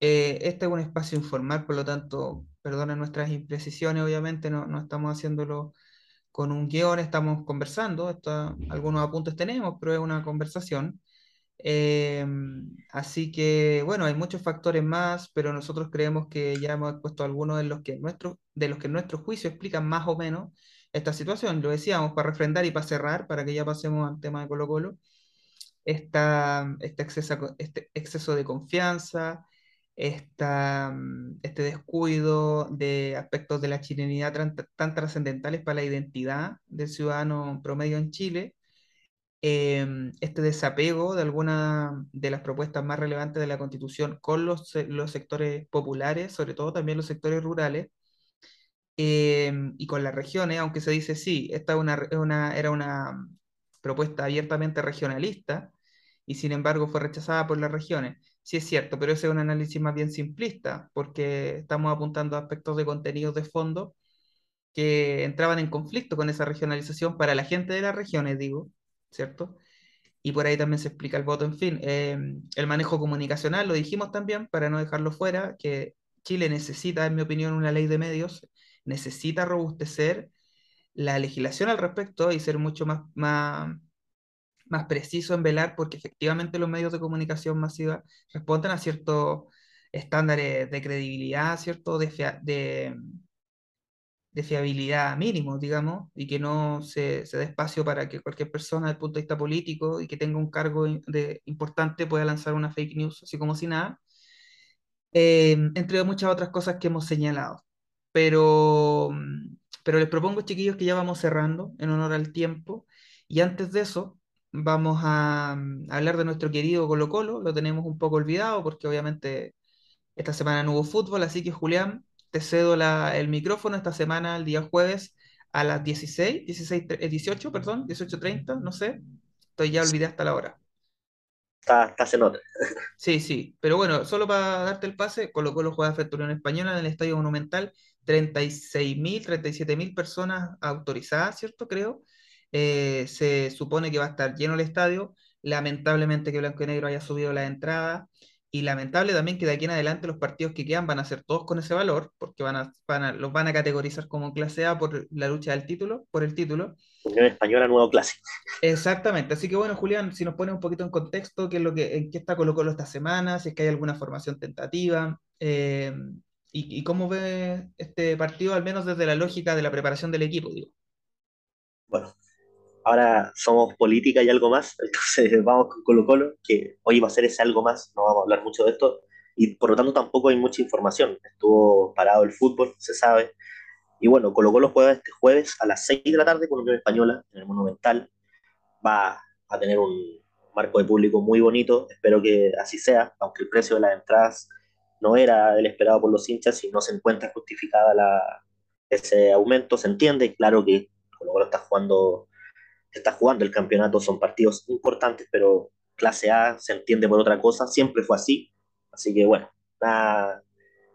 Eh, este es un espacio informal, por lo tanto, perdonen nuestras imprecisiones, obviamente, no, no estamos haciéndolo con un guion, estamos conversando, algunos apuntes tenemos, pero es una conversación. Eh, así que, bueno, hay muchos factores más, pero nosotros creemos que ya hemos puesto algunos de los que, nuestro, de los que nuestro juicio explican más o menos esta situación. Lo decíamos, para refrendar y para cerrar, para que ya pasemos al tema de Colo Colo, esta, este, exceso, este exceso de confianza, esta, este descuido de aspectos de la chilenidad tan, tan trascendentales para la identidad del ciudadano promedio en Chile, Em, este desapego de alguna de las propuestas más relevantes de la Constitución con los, los sectores populares, sobre todo también los sectores rurales, em, y con las regiones, aunque se dice sí, esta una, era una propuesta abiertamente regionalista y sin embargo fue rechazada por las regiones. Sí es cierto, pero ese es un análisis más bien simplista, porque estamos apuntando a aspectos de contenidos de fondo que entraban en conflicto con esa regionalización para la gente de las regiones, digo, ¿cierto? Y por ahí también se explica el voto, en fin. Eh, el manejo comunicacional, lo dijimos también, para no dejarlo fuera, que Chile necesita, en mi opinión, una ley de medios, necesita robustecer la legislación al respecto y ser mucho más, más, más preciso en velar porque efectivamente los medios de comunicación masiva responden a ciertos estándares de credibilidad, ¿cierto? De, de, de fiabilidad mínimo, digamos, y que no se, se dé espacio para que cualquier persona, desde punto de vista político y que tenga un cargo de, importante, pueda lanzar una fake news así como si nada, eh, entre muchas otras cosas que hemos señalado. Pero, pero les propongo, chiquillos, que ya vamos cerrando en honor al tiempo, y antes de eso, vamos a, a hablar de nuestro querido Colo Colo, lo tenemos un poco olvidado porque obviamente esta semana no hubo fútbol, así que Julián, te cedo la, el micrófono esta semana, el día jueves, a las 16, 16 18, perdón, 18.30, no sé. Estoy ya olvidé hasta la hora. Está, está otra. Sí, sí, pero bueno, solo para darte el pase, colocó los juegos frente a Unión Española en el Estadio Monumental, 36.000, 37.000 personas autorizadas, ¿cierto? Creo. Eh, se supone que va a estar lleno el estadio. Lamentablemente que Blanco y Negro haya subido la entrada. Y lamentable también que de aquí en adelante los partidos que quedan van a ser todos con ese valor, porque van a, van los van a categorizar como clase A por la lucha del título, por el título. Unión Española, nuevo clásico. Exactamente. Así que bueno, Julián, si nos pones un poquito en contexto, qué es lo que, en qué está Colo Colo esta semana, si es que hay alguna formación tentativa, eh, y, y, cómo ve este partido, al menos desde la lógica de la preparación del equipo, digo. Bueno, ahora somos política y algo más, entonces vamos con Colo Colo, que hoy va a ser ese algo más, no vamos a hablar mucho de esto, y por lo tanto tampoco hay mucha información, estuvo parado el fútbol, se sabe, y bueno, Colo Colo juega este jueves a las 6 de la tarde con Unión Española en el Monumental, va a tener un marco de público muy bonito, espero que así sea, aunque el precio de las entradas no era el esperado por los hinchas y no se encuentra justificada la, ese aumento, se entiende, claro que Colo Colo está jugando está jugando el campeonato, son partidos importantes, pero clase A se entiende por otra cosa, siempre fue así, así que bueno, nada,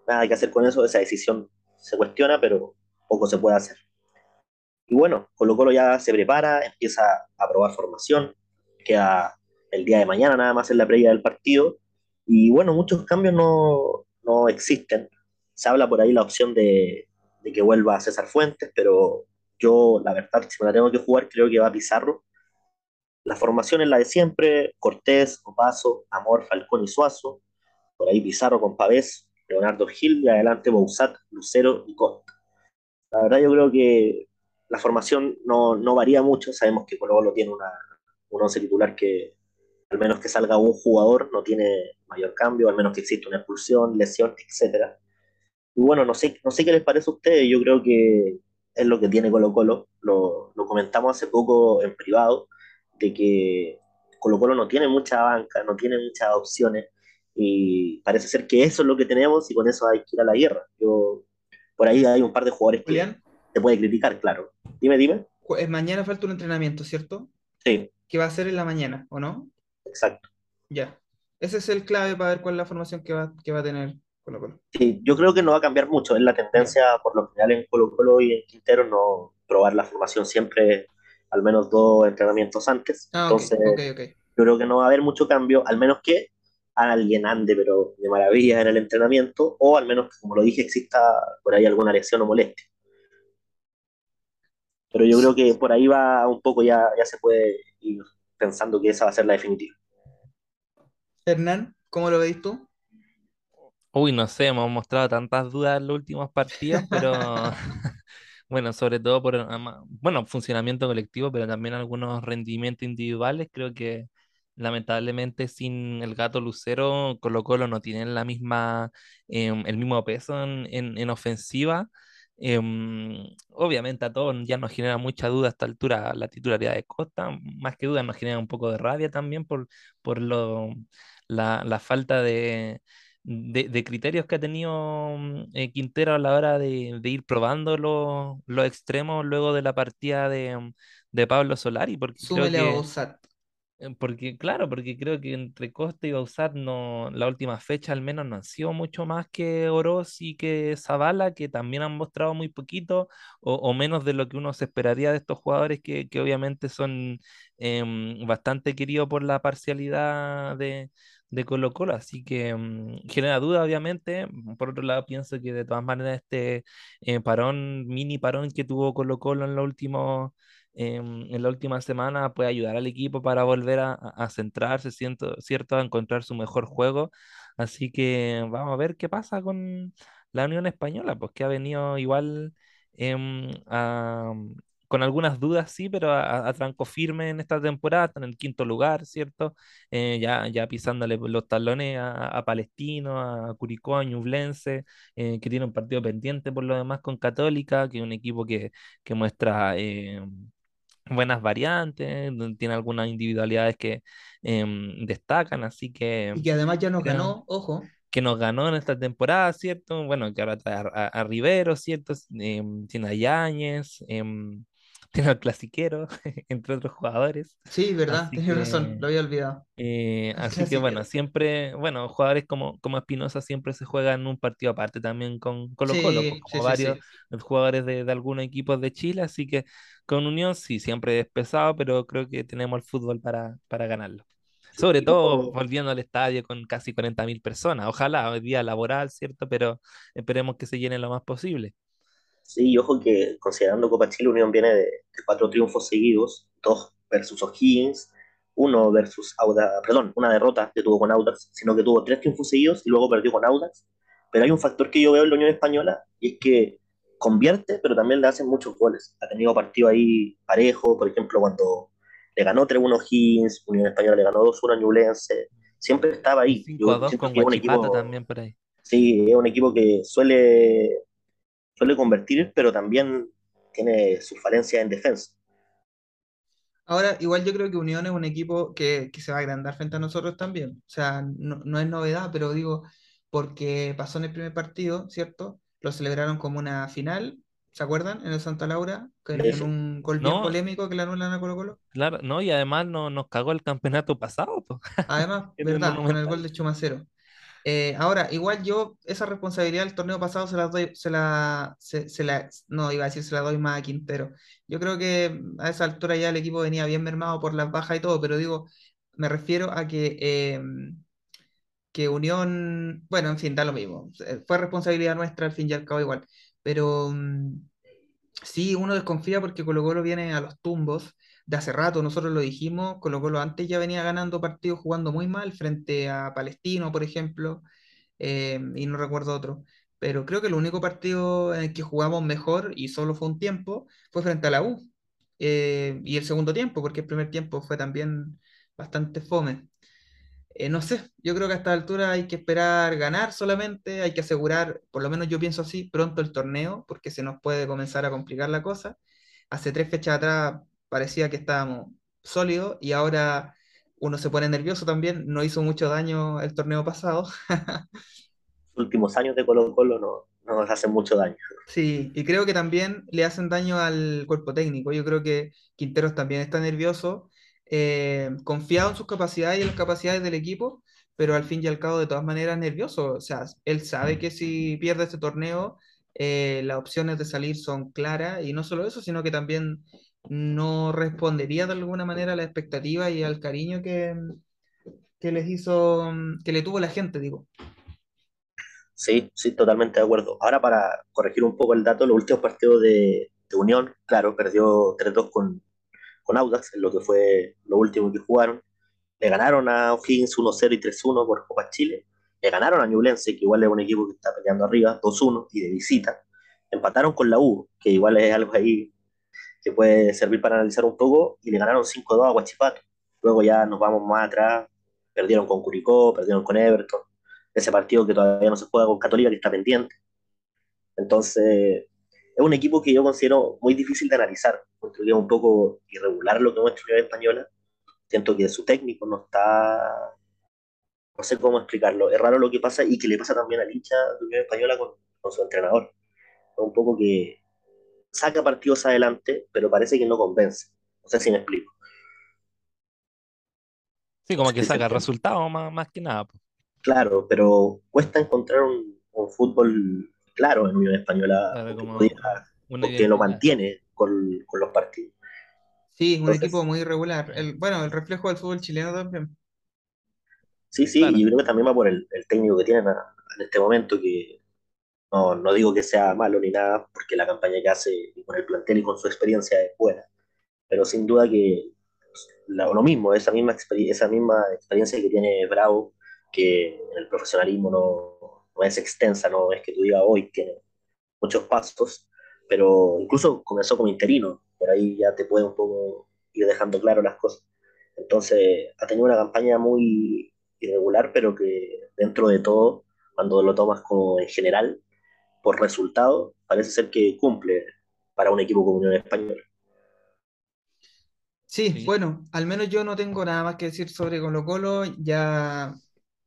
nada que hacer con eso, esa decisión se cuestiona, pero poco se puede hacer. Y bueno, Colo Colo ya se prepara, empieza a probar formación, queda el día de mañana nada más en la previa del partido, y bueno, muchos cambios no, no existen. Se habla por ahí la opción de, de que vuelva César Fuentes, pero yo, la verdad, si me la tengo que jugar, creo que va Pizarro. La formación es la de siempre: Cortés, Opaso, Amor, Falcón y Suazo. Por ahí Pizarro con Pavés, Leonardo Gil y adelante Bouzat, Lucero y Costa. La verdad, yo creo que la formación no, no varía mucho. Sabemos que Colo Colo tiene una, un once titular que, al menos que salga un jugador, no tiene mayor cambio, al menos que exista una expulsión, lesión, etc. Y bueno, no sé, no sé qué les parece a ustedes. Yo creo que es lo que tiene Colo Colo. Lo, lo comentamos hace poco en privado, de que Colo Colo no tiene mucha banca, no tiene muchas opciones, y parece ser que eso es lo que tenemos y con eso hay que ir a la guerra. Yo, por ahí hay un par de jugadores que se puede criticar, claro. Dime, dime. Mañana falta un entrenamiento, ¿cierto? Sí. Que va a ser en la mañana, ¿o no? Exacto. Ya. Ese es el clave para ver cuál es la formación que va, que va a tener Colo Colo. Sí, yo creo que no va a cambiar mucho. Es la tendencia, por lo general, en Colo Colo y en Quintero, no probar la formación siempre al menos dos entrenamientos antes. Ah, Entonces, yo creo que no va a haber mucho cambio, al menos que alguien ande, pero de maravilla en el entrenamiento, o al menos, como lo dije, exista por ahí alguna lesión o molestia. Pero yo creo que por ahí va un poco, ya, ya se puede ir pensando que esa va a ser la definitiva. Hernán, ¿cómo lo veis tú? Uy, no sé, hemos mostrado tantas dudas en los últimos partidos, pero bueno, sobre todo por bueno, funcionamiento colectivo, pero también algunos rendimientos individuales. Creo que lamentablemente sin el gato Lucero, Colo Colo no tienen la misma, em, el mismo peso en, en, ofensiva. Em, obviamente a todos ya nos genera mucha duda a esta altura la titularidad de Costa, más que duda nos genera un poco de rabia también por, por lo, la, la falta de, de, criterios que ha tenido mm, eh, Quintero a la hora de, ir probando los, los, extremos luego de la partida de, mm, de Pablo Solari, porque creo que, eh, porque, claro, porque creo que entre Costa y Bausat no, la última fecha al menos no han sido mucho más que Oroz y que Zavala, que también han mostrado muy poquito o, menos de lo que uno se esperaría de estos jugadores que, que obviamente son em, bastante queridos por la parcialidad de, de Colo Colo, así que mm, genera duda obviamente. Por otro lado, pienso que de todas maneras este eh, parón, mini parón que tuvo Colo Colo en, los últimos, em, en la última semana puede ayudar al equipo para volver a, a centrarse, siento, ¿cierto? A encontrar su mejor juego. Así que vamos a ver qué pasa con la Unión Española, pues que ha venido igual em, a, con algunas dudas, sí, pero a, tranco firme en esta temporada, en el quinto lugar, ¿cierto? Eh, ya, ya pisándole los talones a, Palestino, a Curicó, a Ñublense, eh, que tiene un partido pendiente por lo demás con Católica, que es un equipo que, que muestra eh, buenas variantes, tiene algunas individualidades que em, destacan, así que... Y que además ya nos ganó, ojo que nos ganó en esta temporada, ¿cierto? Bueno, que ahora trae a, Rivero, ¿cierto? Em, tiene a Yáñez, em, tiene al clasiquero, entre otros jugadores. Sí, verdad, tienes razón, lo había olvidado. Eh, así que bueno, siempre, bueno, jugadores como, como Espinosa siempre se juegan un partido aparte también con Colo Colo, pues, como varios jugadores de, de, algunos equipos de Chile, así que con Unión sí, siempre es pesado, pero creo que tenemos el fútbol para, para ganarlo. Sobre todo volviendo al estadio con casi 40.000 personas. Ojalá hoy día laboral, ¿cierto? Pero esperemos que se llene lo más posible. Sí, y ojo que considerando Copa Chile, Unión viene de, cuatro triunfos seguidos, dos versus O'Higgins, uno versus Audax, perdón, una derrota que tuvo con Audax, sino que tuvo tres triunfos seguidos y luego perdió con Audax. Pero hay un factor que yo veo en la Unión Española y es que convierte, pero también le hacen muchos goles. Ha tenido partido ahí parejo, por ejemplo, cuando le ganó 3-1 O'Higgins, Unión Española le ganó 2-1 a Ñublense, siempre estaba ahí. 5-2 con Guachipata también por ahí. Sí, es un equipo que suele suele convertir, pero también tiene sus falencias en defensa. Ahora, igual yo creo que Unión es un equipo que, se va a agrandar frente a nosotros también. O sea, no, es novedad, pero digo, porque pasó en el primer partido, ¿cierto? Lo celebraron como una final, ¿se acuerdan? En el Santa Laura, con un gol bien polémico que la anulan a Colo Colo. Claro, no, y además no, nos cagó el campeonato pasado. Además, verdad, con el gol de Chumacero. Eh, ahora, igual yo esa responsabilidad del torneo pasado se la doy, se la, se, la, no iba a decir se la doy más a Quintero. Yo creo que a esa altura ya el equipo venía bien mermado por las bajas y todo, pero digo, me refiero a que, eh, que Unión, bueno, en fin, da lo mismo. Fue responsabilidad nuestra al fin y al cabo igual. Pero mm, sí, uno desconfía porque Colo Colo viene a los tumbos de hace rato, nosotros lo dijimos, Colo Colo antes ya venía ganando partidos jugando muy mal frente a Palestino, por ejemplo, eh, y no recuerdo otro. Pero creo que el único partido en el que jugamos mejor, y solo fue un tiempo, fue frente a la U. Eh, y el segundo tiempo, porque el primer tiempo fue también bastante fome. Eh, no sé, yo creo que a esta altura hay que esperar ganar solamente, hay que asegurar, por lo menos yo pienso así, pronto el torneo, porque se nos puede comenzar a complicar la cosa. Hace tres fechas atrás parecía que estábamos sólidos y ahora uno se pone nervioso también. No hizo mucho daño el torneo pasado. Los últimos años de Colo Colo no, no nos hacen mucho daño. Sí, y creo que también le hacen daño al cuerpo técnico. Yo creo que Quinteros también está nervioso, eh, confiado en sus capacidades y en las capacidades del equipo, pero al fin y al cabo de todas maneras nervioso. O sea, él sabe que si pierde este torneo, eh, las opciones de salir son claras y no solo eso, sino que también no respondería de alguna manera a la expectativa y al cariño que, que les hizo, mm, que le tuvo la gente, digo. Sí, sí, totalmente de acuerdo. Ahora para corregir un poco el dato, los últimos partidos de, de Unión, claro, perdió 3-2 con, con Audax, en lo que fue lo último que jugaron. Le ganaron a O'Higgins 1-0 y 3-1 por Copa Chile. Le ganaron a Ñublense, que igual es un equipo que está peleando arriba, 2-1 y de visita. Empataron con la U, que igual es algo ahí que puede servir para analizar un poco, y le ganaron 5-2 a Huachipato. Luego ya nos vamos más atrás, perdieron con Curicó, perdieron con Everton, ese partido que todavía no se juega con Católica, que está pendiente. Entonces, es un equipo que yo considero muy difícil de analizar, porque es un poco irregular lo que muestra Unión Española. Siento que su técnico no está, no sé cómo explicarlo, es raro lo que pasa y que le pasa también al hincha de Unión Española con, con su entrenador. Es un poco que saca partidos adelante, pero parece que no convence. No sé si me explico. Sí, como que Sí, saca sí. resultados más, más que nada. po. Claro, pero cuesta encontrar un, un fútbol claro en Unión Española, Claro, o que, como pudiera- una o que lo mantiene con, con los partidos. Sí, un Entonces, equipo muy irregular. El, bueno, el reflejo del fútbol chileno también. sí, sí, Claro. y yo creo que también va por el, el técnico que tienen a- en este momento, que no, no digo que sea malo ni nada, porque la campaña que hace con el plantel y con su experiencia es buena, pero sin duda que lo mismo, esa misma, esa misma experiencia que tiene Bravo, que en el profesionalismo no, no es extensa, no es que tú digas hoy tiene muchos pasos, pero incluso comenzó como interino, por ahí ya te puede un poco ir dejando claro las cosas. Entonces, ha tenido una campaña muy irregular, pero que dentro de todo, cuando lo tomas como en general, por resultado, parece ser que cumple para un equipo como Unión Española. Sí, Sí. bueno, al menos yo no tengo nada más que decir sobre Colo-Colo. Ya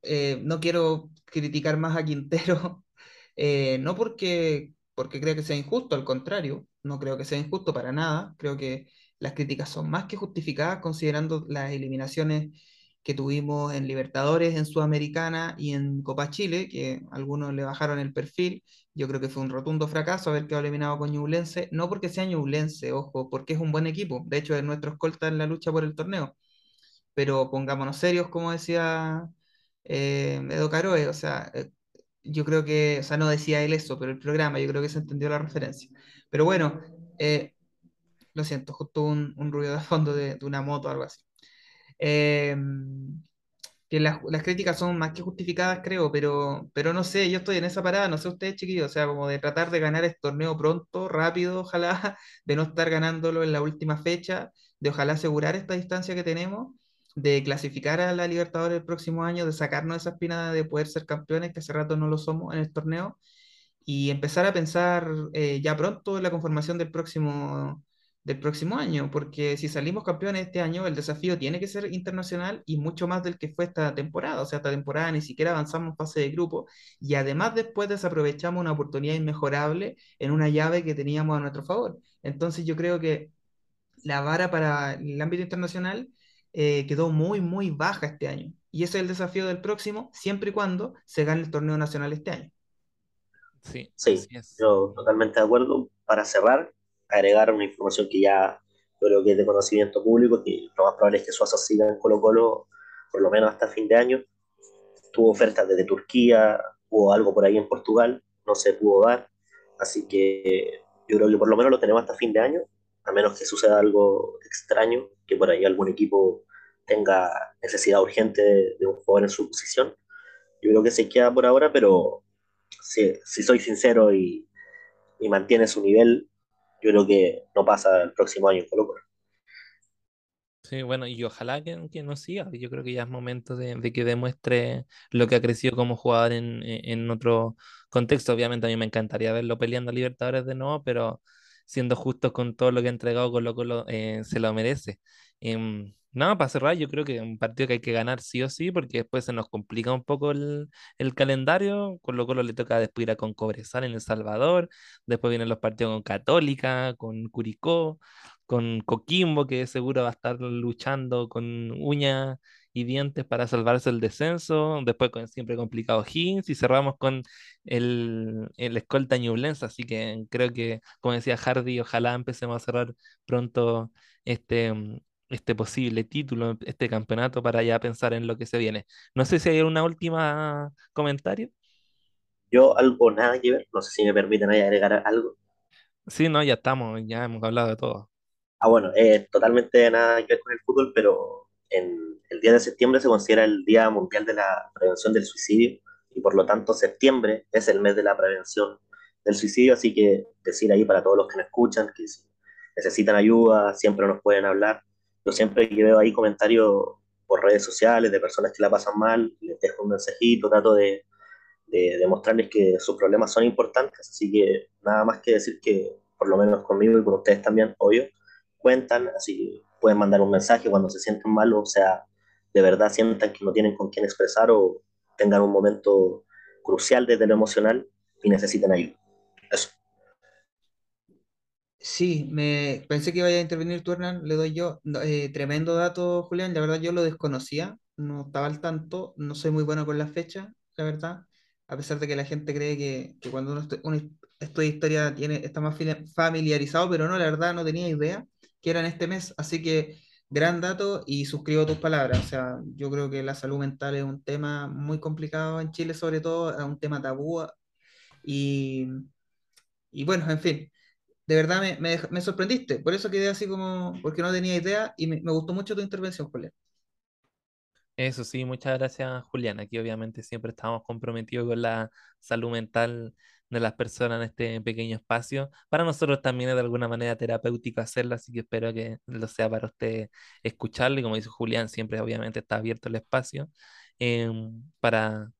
eh, no quiero criticar más a Quintero, eh, no porque, porque crea que sea injusto, al contrario, no creo que sea injusto para nada. Creo que las críticas son más que justificadas considerando las eliminaciones que tuvimos en Libertadores, en Sudamericana y en Copa Chile, que algunos le bajaron el perfil. Yo creo que fue un rotundo fracaso haber quedado eliminado con Ñublense, no porque sea Ñublense, ojo, porque es un buen equipo. De hecho, es nuestro escolta en la lucha por el torneo. Pero pongámonos serios, como decía eh, Edo Caroe, o sea, eh, yo creo que, o sea, no decía él eso, pero el programa, yo creo que se entendió la referencia. Pero bueno, eh, lo siento, justo un, un ruido de fondo de, de una moto o algo así. Eh, que las, las críticas son más que justificadas, creo, pero, pero no sé, yo estoy en esa parada, no sé ustedes, chiquillos, o sea, como de tratar de ganar este torneo pronto, rápido, ojalá, de no estar ganándolo en la última fecha, de ojalá asegurar esta distancia que tenemos, de clasificar a la Libertadores el próximo año, de sacarnos esa espina de poder ser campeones, que hace rato no lo somos en el torneo, y empezar a pensar eh, ya pronto en la conformación del próximo, del próximo año, porque si salimos campeones este año, el desafío tiene que ser internacional y mucho más del que fue esta temporada. O sea, esta temporada ni siquiera avanzamos en fase de grupo y además después desaprovechamos una oportunidad inmejorable en una llave que teníamos a nuestro favor. Entonces yo creo que la vara para el ámbito internacional eh, quedó muy, muy baja este año. Y ese es el desafío del próximo, siempre y cuando se gane el torneo nacional este año. Sí, Sí, yo totalmente de acuerdo. Para cerrar, agregar una información que ya yo creo que es de conocimiento público, que lo más probable es que Suazo siga en Colo Colo por lo menos hasta fin de año. Tuvo ofertas desde Turquía, hubo algo por ahí en Portugal, no se pudo dar. Así que yo creo que por lo menos lo tenemos hasta fin de año, a menos que suceda algo extraño, que por ahí algún equipo tenga necesidad urgente de, un jugador en su posición. Yo creo que se queda por ahora, pero si, si soy sincero y, y mantiene su nivel, yo creo que no pasa el próximo año en Colo Colo. Sí, bueno, y ojalá que, que no siga. Yo creo que ya es momento de, que demuestre lo que ha crecido como jugador en, en otro contexto. Obviamente a mí me encantaría verlo peleando a Libertadores de nuevo, pero siendo justos con todo lo que ha entregado Colo Colo, eh, se lo merece. Em, nada, para cerrar, yo creo que es un partido que hay que ganar sí o sí, porque después se nos complica un poco el, el calendario. Colo Colo le toca después ir a con Cobresal en El Salvador, después vienen los partidos con Católica, con Curicó con Coquimbo, que seguro va a estar luchando con uñas y dientes para salvarse el descenso. Después con siempre complicado Higgins y cerramos con el, el escolta Ñublense. Así que creo que, como decía Hardy, ojalá empecemos a cerrar pronto este, este posible título, este campeonato, para ya pensar en lo que se viene. No sé si hay una última comentario. Yo algo nada que ver, no sé si me permiten ahí agregar algo. Sí, no, ya estamos, ya hemos hablado de todo. Ah, bueno, eh, totalmente nada que ver con el fútbol, pero en el día de septiembre se considera el Día Mundial de la Prevención del Suicidio y por lo tanto septiembre es el mes de la prevención del suicidio, así que decir ahí para todos los que nos escuchan que si necesitan ayuda, siempre nos pueden hablar. Yo siempre que veo ahí comentarios por redes sociales de personas que la pasan mal, les dejo un mensajito, trato de, de demostrarles que sus problemas son importantes, así que nada más que decir que por lo menos conmigo y con ustedes también, obvio, cuentan, así pueden mandar un mensaje cuando se sienten mal, o sea, de verdad sientan que no tienen con quién expresar o tengan un momento crucial desde lo emocional y necesiten ayuda. Eso. Sí, me pensé que iba a intervenir tú, Hernán, le doy yo. Eh, tremendo dato, Julián, la verdad yo lo desconocía, no estaba al tanto, no soy muy bueno con la fecha, la verdad, a pesar de que la gente cree que, que cuando uno, uno estudia historia tiene, está más familiarizado, pero no, la verdad no tenía idea que era en este mes, así que gran dato y suscribo tus palabras, o sea, yo creo que la salud mental es un tema muy complicado en Chile, sobre todo, es un tema tabú y, y bueno, en fin. De verdad me, sorprendiste, por eso quedé así como, porque no tenía idea y me, me gustó mucho tu intervención, Julián. Eso sí, muchas gracias, Julián. Aquí obviamente siempre estamos comprometidos con la salud mental de las personas en este pequeño espacio. Para nosotros también es de alguna manera terapéutico hacerlo, así que espero que lo sea para usted escucharlo. Y como dice Julián, siempre obviamente está abierto el espacio em, para,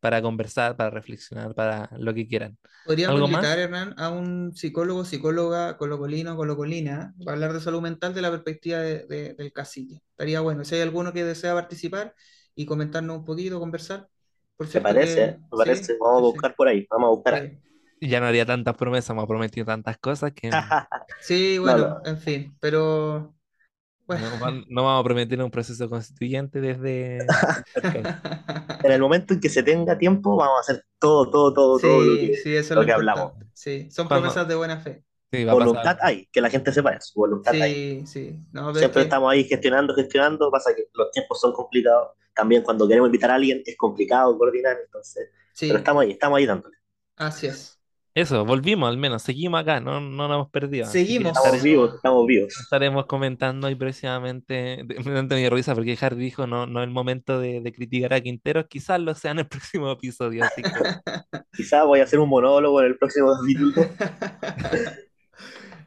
para conversar, para reflexionar, para lo que quieran. Podríamos ¿Algo invitar, más? Hernán, a un psicólogo, psicóloga, colocolino, colocolina, para hablar de salud mental de la perspectiva de- de- del cacique. Estaría bueno. Si hay alguno que desea participar y comentarnos un poquito, conversar. Por ¿Te cierto que parece? ¿Me sí, parece? Vamos a buscar por ahí, vamos a buscar. Sí, Ya no haría tantas promesas, me ha prometido tantas cosas que Sí, No, bueno, no, en fin, pero bueno. no, vamos a prometer un proceso constituyente desde en el momento en que se tenga tiempo, vamos a hacer todo, todo, todo, todo lo que, sí, eso es lo lo que hablamos. Sí, son promesas de buena fe. sí, va a pasar. Voluntad hay, que la gente sepa eso, voluntad hay. Sí, sí. No, Siempre que estamos ahí gestionando, gestionando, pasa que los tiempos son complicados. También cuando queremos invitar a alguien es complicado coordinar, entonces, pero estamos ahí, estamos ahí dándole. así es. Eso, volvimos al menos, seguimos acá, no, no nos hemos perdido. Seguimos. Estamos vivos, estamos vivos. estaremos comentando ahí próximamente. de- Me da mi risa porque Harry dijo no, no es el momento de, de criticar a Quinteros, quizás lo sea en el próximo episodio, así que Quizás voy a hacer un monólogo en el próximo capítulo.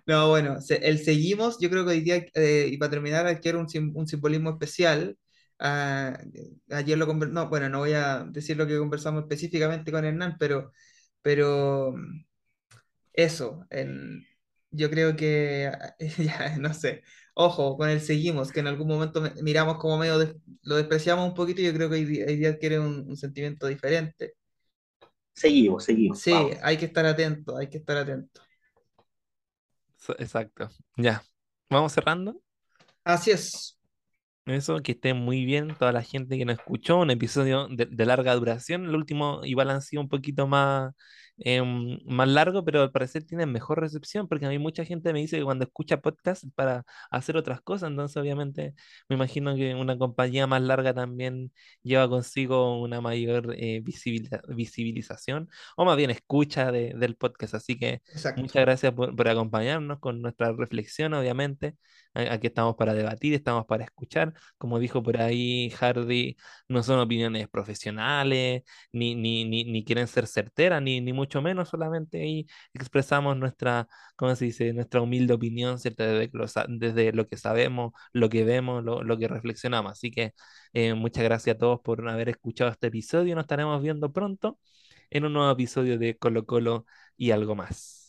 No, bueno, el seguimos, yo creo que hoy día, eh, y para terminar, adquiere un, sim- un simbolismo especial. Ah, ayer lo no, bueno, no voy a decir lo que conversamos específicamente con Hernán, pero, pero mm, eso, en- yo creo que, ya, no sé, ojo, con el seguimos, que en algún momento me- miramos como medio, lo despreciamos un poquito, y yo creo que hoy día, hoy día adquiere un, un sentimiento diferente. Seguimos, seguimos, Sí, vamos. hay que estar atento, hay que estar atento. exacto. Ya, vamos cerrando. Así es. Eso, que esté muy bien toda la gente que nos escuchó, un episodio de, de larga duración. El último igual han sido un poquito más, em, más largo, pero al parecer tienen mejor recepción, porque a mí mucha gente me dice que cuando escucha podcast para hacer otras cosas, entonces obviamente me imagino que una compañía más larga también lleva consigo una mayor eh, visibilización, o más bien escucha de- del podcast. Así que Exacto. muchas gracias por, por acompañarnos con nuestra reflexión, obviamente. Aquí estamos para debatir, estamos para escuchar como dijo por ahí Hardy, no son opiniones profesionales, ni, ni, ni, ni quieren ser certeras, ni, ni mucho menos, solamente ahí expresamos nuestra, ¿cómo se dice? Nuestra humilde opinión, ¿cierto? Desde, lo desde lo que sabemos, lo que vemos, lo, lo que reflexionamos. Así que eh, muchas gracias a todos por haber escuchado este episodio. Nos estaremos viendo pronto en un nuevo episodio de Colo Colo y algo más.